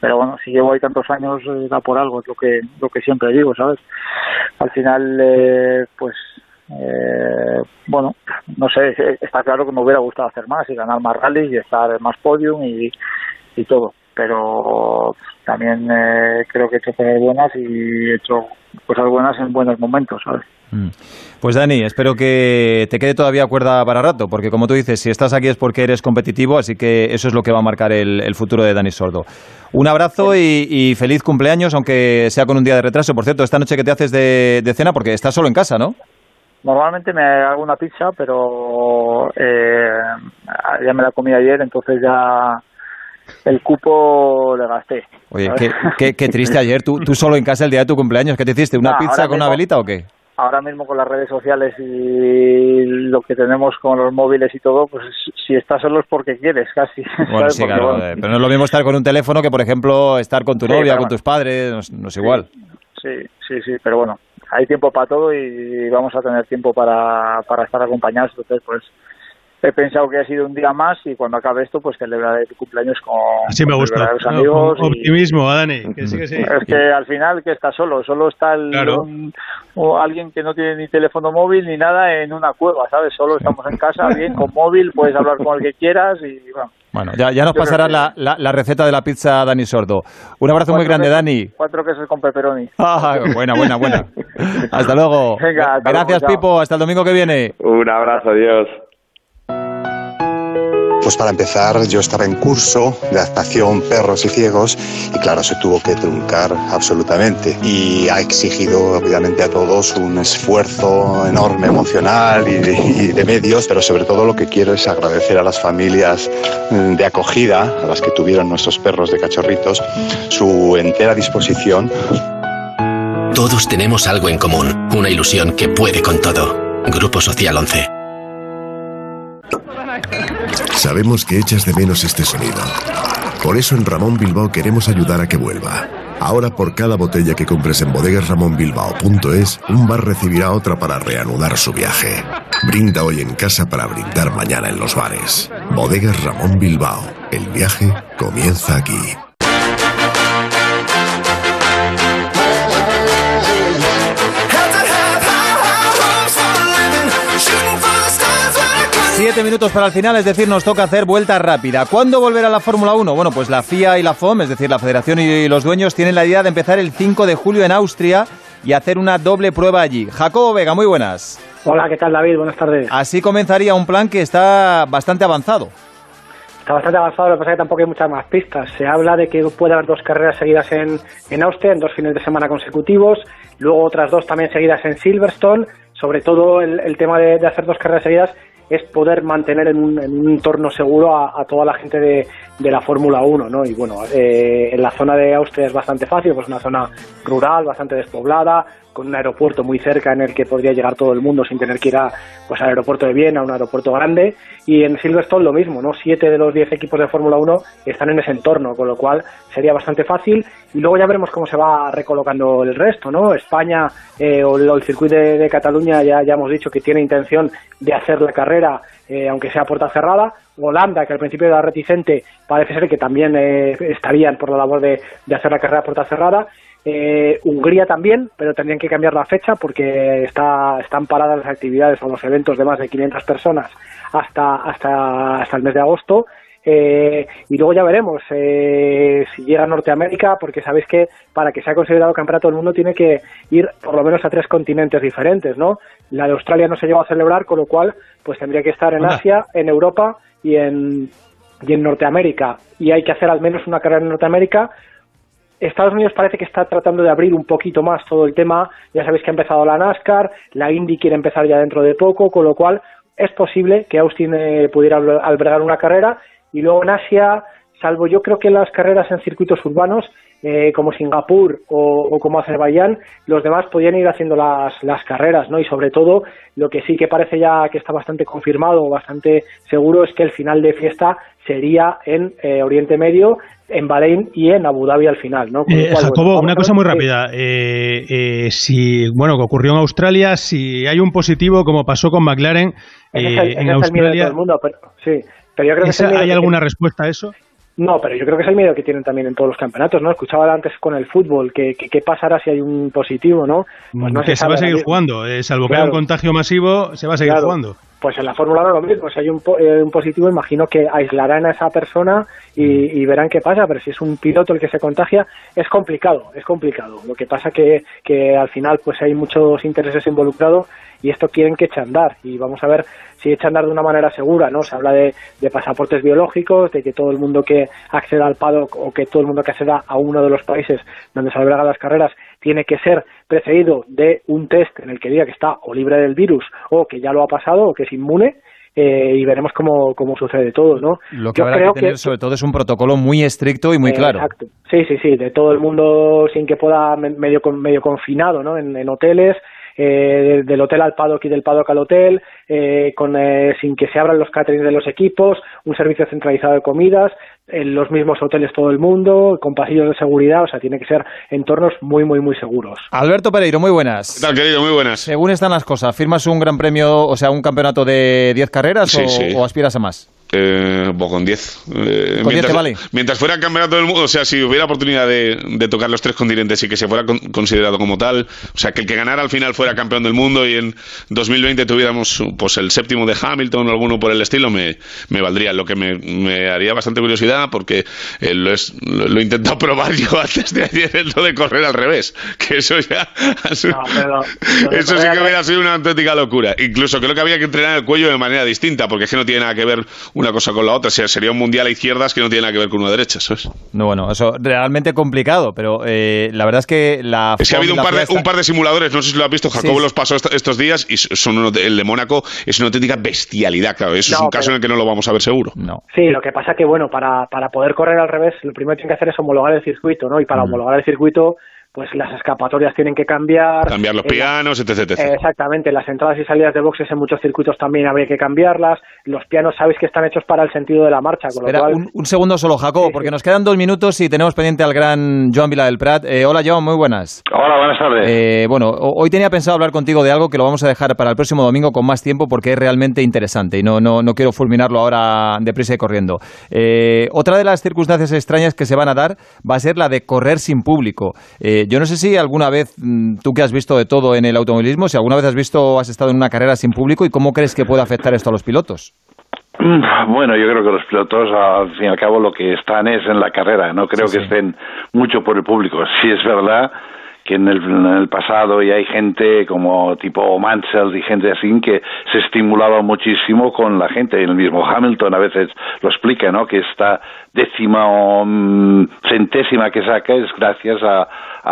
pero bueno si llevo ahí tantos años eh, da por algo es lo que lo que siempre digo sabes al final eh, pues eh, bueno no sé eh, está claro que me hubiera gustado hacer más y ganar más rallies y estar en más podium y, y todo pero también eh, creo que he hecho cosas buenas y he hecho cosas buenas en buenos momentos sabes. Pues Dani, espero que te quede todavía cuerda para rato, porque como tú dices, si estás aquí es porque eres competitivo, así que eso es lo que va a marcar el, el futuro de Dani Sordo. Un abrazo y, y, feliz cumpleaños, aunque sea con un día de retraso. Por cierto, esta noche que te haces de, de cena, porque estás solo en casa, ¿no? Normalmente me hago una pizza, pero eh, ya me la comí ayer, entonces ya el cupo le gasté. Oye, qué, qué, qué, triste ayer, tú, tú solo en casa el día de tu cumpleaños, ¿qué te hiciste? ¿Una pizza con mismo, una velita o qué? Ahora mismo con las redes sociales y lo que tenemos con los móviles y todo, pues si estás solo es porque quieres, casi. Bueno, sí, claro, bueno. pero no es lo mismo estar con un teléfono que, por ejemplo, estar con tu sí, novia, con tus padres, no, no es igual. Sí, sí, sí, pero bueno, hay tiempo para todo y vamos a tener tiempo para, para estar acompañados, entonces pues he pensado que ha sido un día más y cuando acabe esto pues celebraré tu cumpleaños con, Así me con gusta. los amigos no, optimismo y... Dani que sí, que sí. es que al final que está solo solo está el, claro. un, o alguien que no tiene ni teléfono móvil ni nada en una cueva sabes solo estamos en casa bien con móvil puedes hablar con el que quieras y bueno bueno, ya, ya nos pasarás la, la, la, receta de la pizza Dani Sordo. Un abrazo cuatro muy grande, quesos, Dani. Cuatro quesos con pepperoni. Ah, buena, buena, buena. hasta luego. Venga, hasta Gracias, luego, Pipo. Hasta el domingo que viene. Un abrazo, adiós. Pues para empezar, yo estaba en curso de adaptación perros y ciegos y claro, se tuvo que truncar absolutamente y ha exigido obviamente a todos un esfuerzo enorme emocional y de, y de medios, pero sobre todo lo que quiero es agradecer a las familias de acogida, a las que tuvieron nuestros perros de cachorritos, su entera disposición. Todos tenemos algo en común, una ilusión que puede con todo. Grupo Social 11. Sabemos que echas de menos este sonido. Por eso en Ramón Bilbao queremos ayudar a que vuelva. Ahora por cada botella que compres en bodegasramonbilbao.es, un bar recibirá otra para reanudar su viaje. Brinda hoy en casa para brindar mañana en los bares. Bodegas Ramón Bilbao. El viaje comienza aquí. Siete minutos para el final, es decir, nos toca hacer vuelta rápida. ¿Cuándo volverá la Fórmula 1? Bueno, pues la FIA y la FOM, es decir, la Federación y los dueños, tienen la idea de empezar el 5 de julio en Austria y hacer una doble prueba allí. Jacobo Vega, muy buenas. Hola, ¿qué tal David? Buenas tardes. Así comenzaría un plan que está bastante avanzado. Está bastante avanzado, lo que pasa es que tampoco hay muchas más pistas. Se habla de que puede haber dos carreras seguidas en, en Austria, en dos fines de semana consecutivos, luego otras dos también seguidas en Silverstone. Sobre todo el, el tema de, de hacer dos carreras seguidas es poder mantener en un, en un entorno seguro a, a, toda la gente de, la Fórmula 1, ¿no? Y bueno, eh, en la zona de Austria es bastante fácil, pues una zona rural, bastante despoblada, con un aeropuerto muy cerca en el que podría llegar todo el mundo sin tener que ir a, pues, al aeropuerto de Viena, un aeropuerto grande. Y en Silverstone lo mismo, ¿no? Siete de los diez equipos de Fórmula 1 están en ese entorno, con lo cual sería bastante fácil. Y luego ya veremos cómo se va recolocando el resto, ¿no? España eh, o el circuito de, Cataluña ya, ya hemos dicho que tiene intención de hacer la carrera, eh, aunque sea puerta cerrada. Holanda, que al principio era reticente, parece ser que también eh, estarían por la labor de, hacer la carrera puerta cerrada. Eh, Hungría también, pero tendrían que cambiar la fecha porque está, están paradas las actividades o los eventos de más de 500 personas hasta, hasta, hasta el mes de agosto. Eh, y luego ya veremos eh, si llega a Norteamérica, porque sabéis que para que sea considerado campeonato del mundo tiene que ir por lo menos a tres continentes diferentes, ¿no? La de Australia no se llegó a celebrar, con lo cual pues tendría que estar en Asia, en Europa y en, y en Norteamérica. Y hay que hacer al menos una carrera en Norteamérica Estados Unidos parece que está tratando de abrir un poquito más todo el tema. Ya sabéis que ha empezado la NASCAR, la Indy quiere empezar ya dentro de poco, con lo cual es posible que Austin eh, pudiera albergar una carrera y luego en Asia, salvo yo creo que las carreras en circuitos urbanos, eh, como Singapur o, como Azerbaiyán, los demás podían ir haciendo las, las carreras, ¿no? Y sobre todo, lo que sí que parece ya que está bastante confirmado, bastante seguro, es que el final de fiesta sería en eh, Oriente Medio, en Bahrein y en Abu Dhabi al final, ¿no? Jacobo, una cosa muy rápida. si, bueno, que ocurrió en Australia, si hay un positivo, como pasó con McLaren, en Australia... mundo, sí. Pero yo creo que ¿Hay alguna respuesta a eso? No, pero yo creo que es el miedo que tienen también en todos los campeonatos, ¿no? Escuchaba antes con el fútbol, que qué pasará si hay un positivo, ¿no? Pues no que se, va a seguir jugando, eh, salvo que haya un contagio masivo, se va a seguir jugando. Pues en la Fórmula 1 lo mismo, si hay un, eh, un, positivo, imagino que aislarán a esa persona y, y, verán qué pasa, pero si es un piloto el que se contagia, es complicado, es complicado. Lo que pasa que, que al final pues hay muchos intereses involucrados y esto quieren que eche a andar y vamos a ver si echa a andar de una manera segura, ¿no? Se habla de, pasaportes biológicos, de que todo el mundo que acceda al paddock o que todo el mundo que acceda a uno de los países donde se albergan las carreras tiene que ser precedido de un test en el que diga que está o libre del virus o que ya lo ha pasado o que es inmune eh, y veremos cómo, cómo sucede todo, ¿no? Lo que habrá que tener sobre todo es un protocolo muy estricto y muy claro. Exacto. Sí, sí, sí, de todo el mundo sin que pueda medio medio confinado, ¿no? en hoteles, eh, del hotel al paddock y del paddock al hotel, eh, con, eh, sin que se abran los caterings de los equipos, un servicio centralizado de comidas, en los mismos hoteles todo el mundo, con pasillos de seguridad, o sea, tiene que ser entornos muy, muy, muy seguros. Alberto Pereiro, muy buenas. ¿Qué tal, querido? Muy buenas. Según están las cosas, ¿firmas un gran premio, o sea, un campeonato de 10 carreras o aspiras a más? Eh, pues con 10. Eh, mientras, vale? mientras fuera campeonato del mundo, o sea, si hubiera oportunidad de, tocar los tres continentes y que se fuera considerado como tal, o sea, que el que ganara al final fuera campeón del mundo y en 2020 tuviéramos pues el séptimo de Hamilton o alguno por el estilo, me, me valdría. Lo que me, haría bastante curiosidad porque eh, lo, es, lo, he intentado probar yo antes de ayer, lo de correr al revés, que eso ya. eso sí que hubiera sido una auténtica locura. Incluso creo que había que entrenar el cuello de manera distinta, porque es que no tiene nada que ver una cosa con la otra. O sea, sería un mundial a izquierdas que no tiene nada que ver con una derecha, eso es. No, bueno, eso realmente complicado, pero eh, la verdad es que la. Es que ha habido un par, de, un par, de, simuladores, no sé si lo has visto, Jacobo los pasó estos días y son el de Mónaco es una auténtica bestialidad, claro. Eso es un caso en el que no lo vamos a ver seguro. No. Sí, lo que pasa que, bueno, para, para poder correr al revés, lo primero que tienen que hacer es homologar el circuito, ¿no? Y para mm. homologar el circuito pues las escapatorias tienen que cambiar. Cambiar los pianos, etc, Exactamente, las entradas y salidas de boxes en muchos circuitos también habría que cambiarlas. Los pianos sabéis que están hechos para el sentido de la marcha. Con lo cual... un, segundo solo, Jacobo, porque nos quedan dos minutos y tenemos pendiente al gran Joan Vila del Prat. Eh, hola, Joan, muy buenas. Hola, buenas tardes. Eh, bueno, hoy tenía pensado hablar contigo de algo que lo vamos a dejar para el próximo domingo con más tiempo porque es realmente interesante y no, no, no quiero fulminarlo ahora deprisa y corriendo. Eh, otra de las circunstancias extrañas que se van a dar va a ser la de correr sin público. Yo no sé si alguna vez, mm, tú que has visto de todo en el automovilismo, si alguna vez has visto has estado en una carrera sin público y cómo crees que puede afectar esto a los pilotos? Mm, bueno, yo creo que los pilotos, al fin y al cabo, lo que están es en la carrera. No creo que estén mucho por el público. Si es verdad que en el, pasado y hay gente como tipo Mansell y gente así que se estimulaba muchísimo con la gente. El mismo Hamilton a veces lo explica, ¿no? Que esta décima o mm, centésima que saca es gracias a,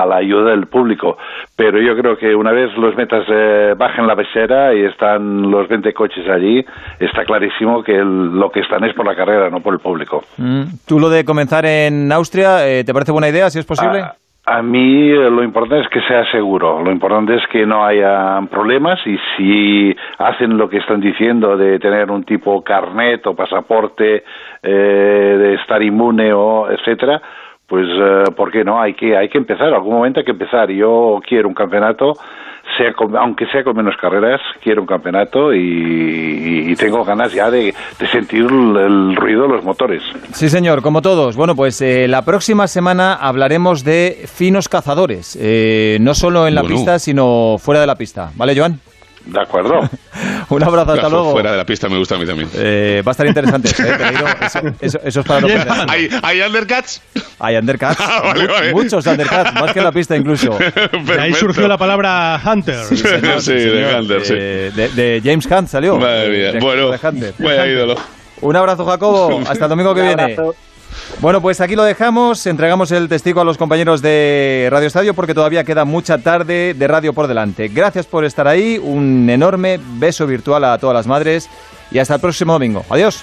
la ayuda del público. Pero yo creo que una vez los metas eh, bajen la besera y están los 20 coches allí, está clarísimo que lo que están es por la carrera, no por el público. Mm. ¿Tú lo de comenzar en Austria, eh, te parece buena idea, si es posible? Ah, a mí eh, lo importante es que sea seguro, lo importante es que no haya problemas y si hacen lo que están diciendo de tener un tipo carnet o pasaporte, eh, de estar inmune o etcétera, pues eh, ¿por qué no? Hay que hay que empezar, algún momento hay que empezar. Yo quiero un campeonato sea aunque sea con menos carreras, quiero un campeonato y, tengo ganas ya de, sentir el, ruido de los motores. Sí, señor, como todos. Bueno, pues eh, la próxima semana hablaremos de finos cazadores, eh, no solo en la pista, sino fuera de la pista. ¿Vale, Joan? De acuerdo. Un abrazo, hasta luego. Fuera de la pista me gusta a mí también. Eh, va a estar interesante, ¿eh? Eso, eso, es para no ¿Hay, ¿Hay undercuts? Hay undercuts. Ah, muchos undercuts, más que en la pista incluso. ahí surgió la palabra Hunter. Sí, de Hunter, sí. De, James Hunt salió. Madre mía. bueno, vaya ídolo. Un abrazo, Jacobo. Hasta el domingo que viene. Bueno, pues aquí lo dejamos. Entregamos el testigo a los compañeros de Radio Estadio porque todavía queda mucha tarde de radio por delante. Gracias por estar ahí. Un enorme beso virtual a todas las madres y hasta el próximo domingo. Adiós.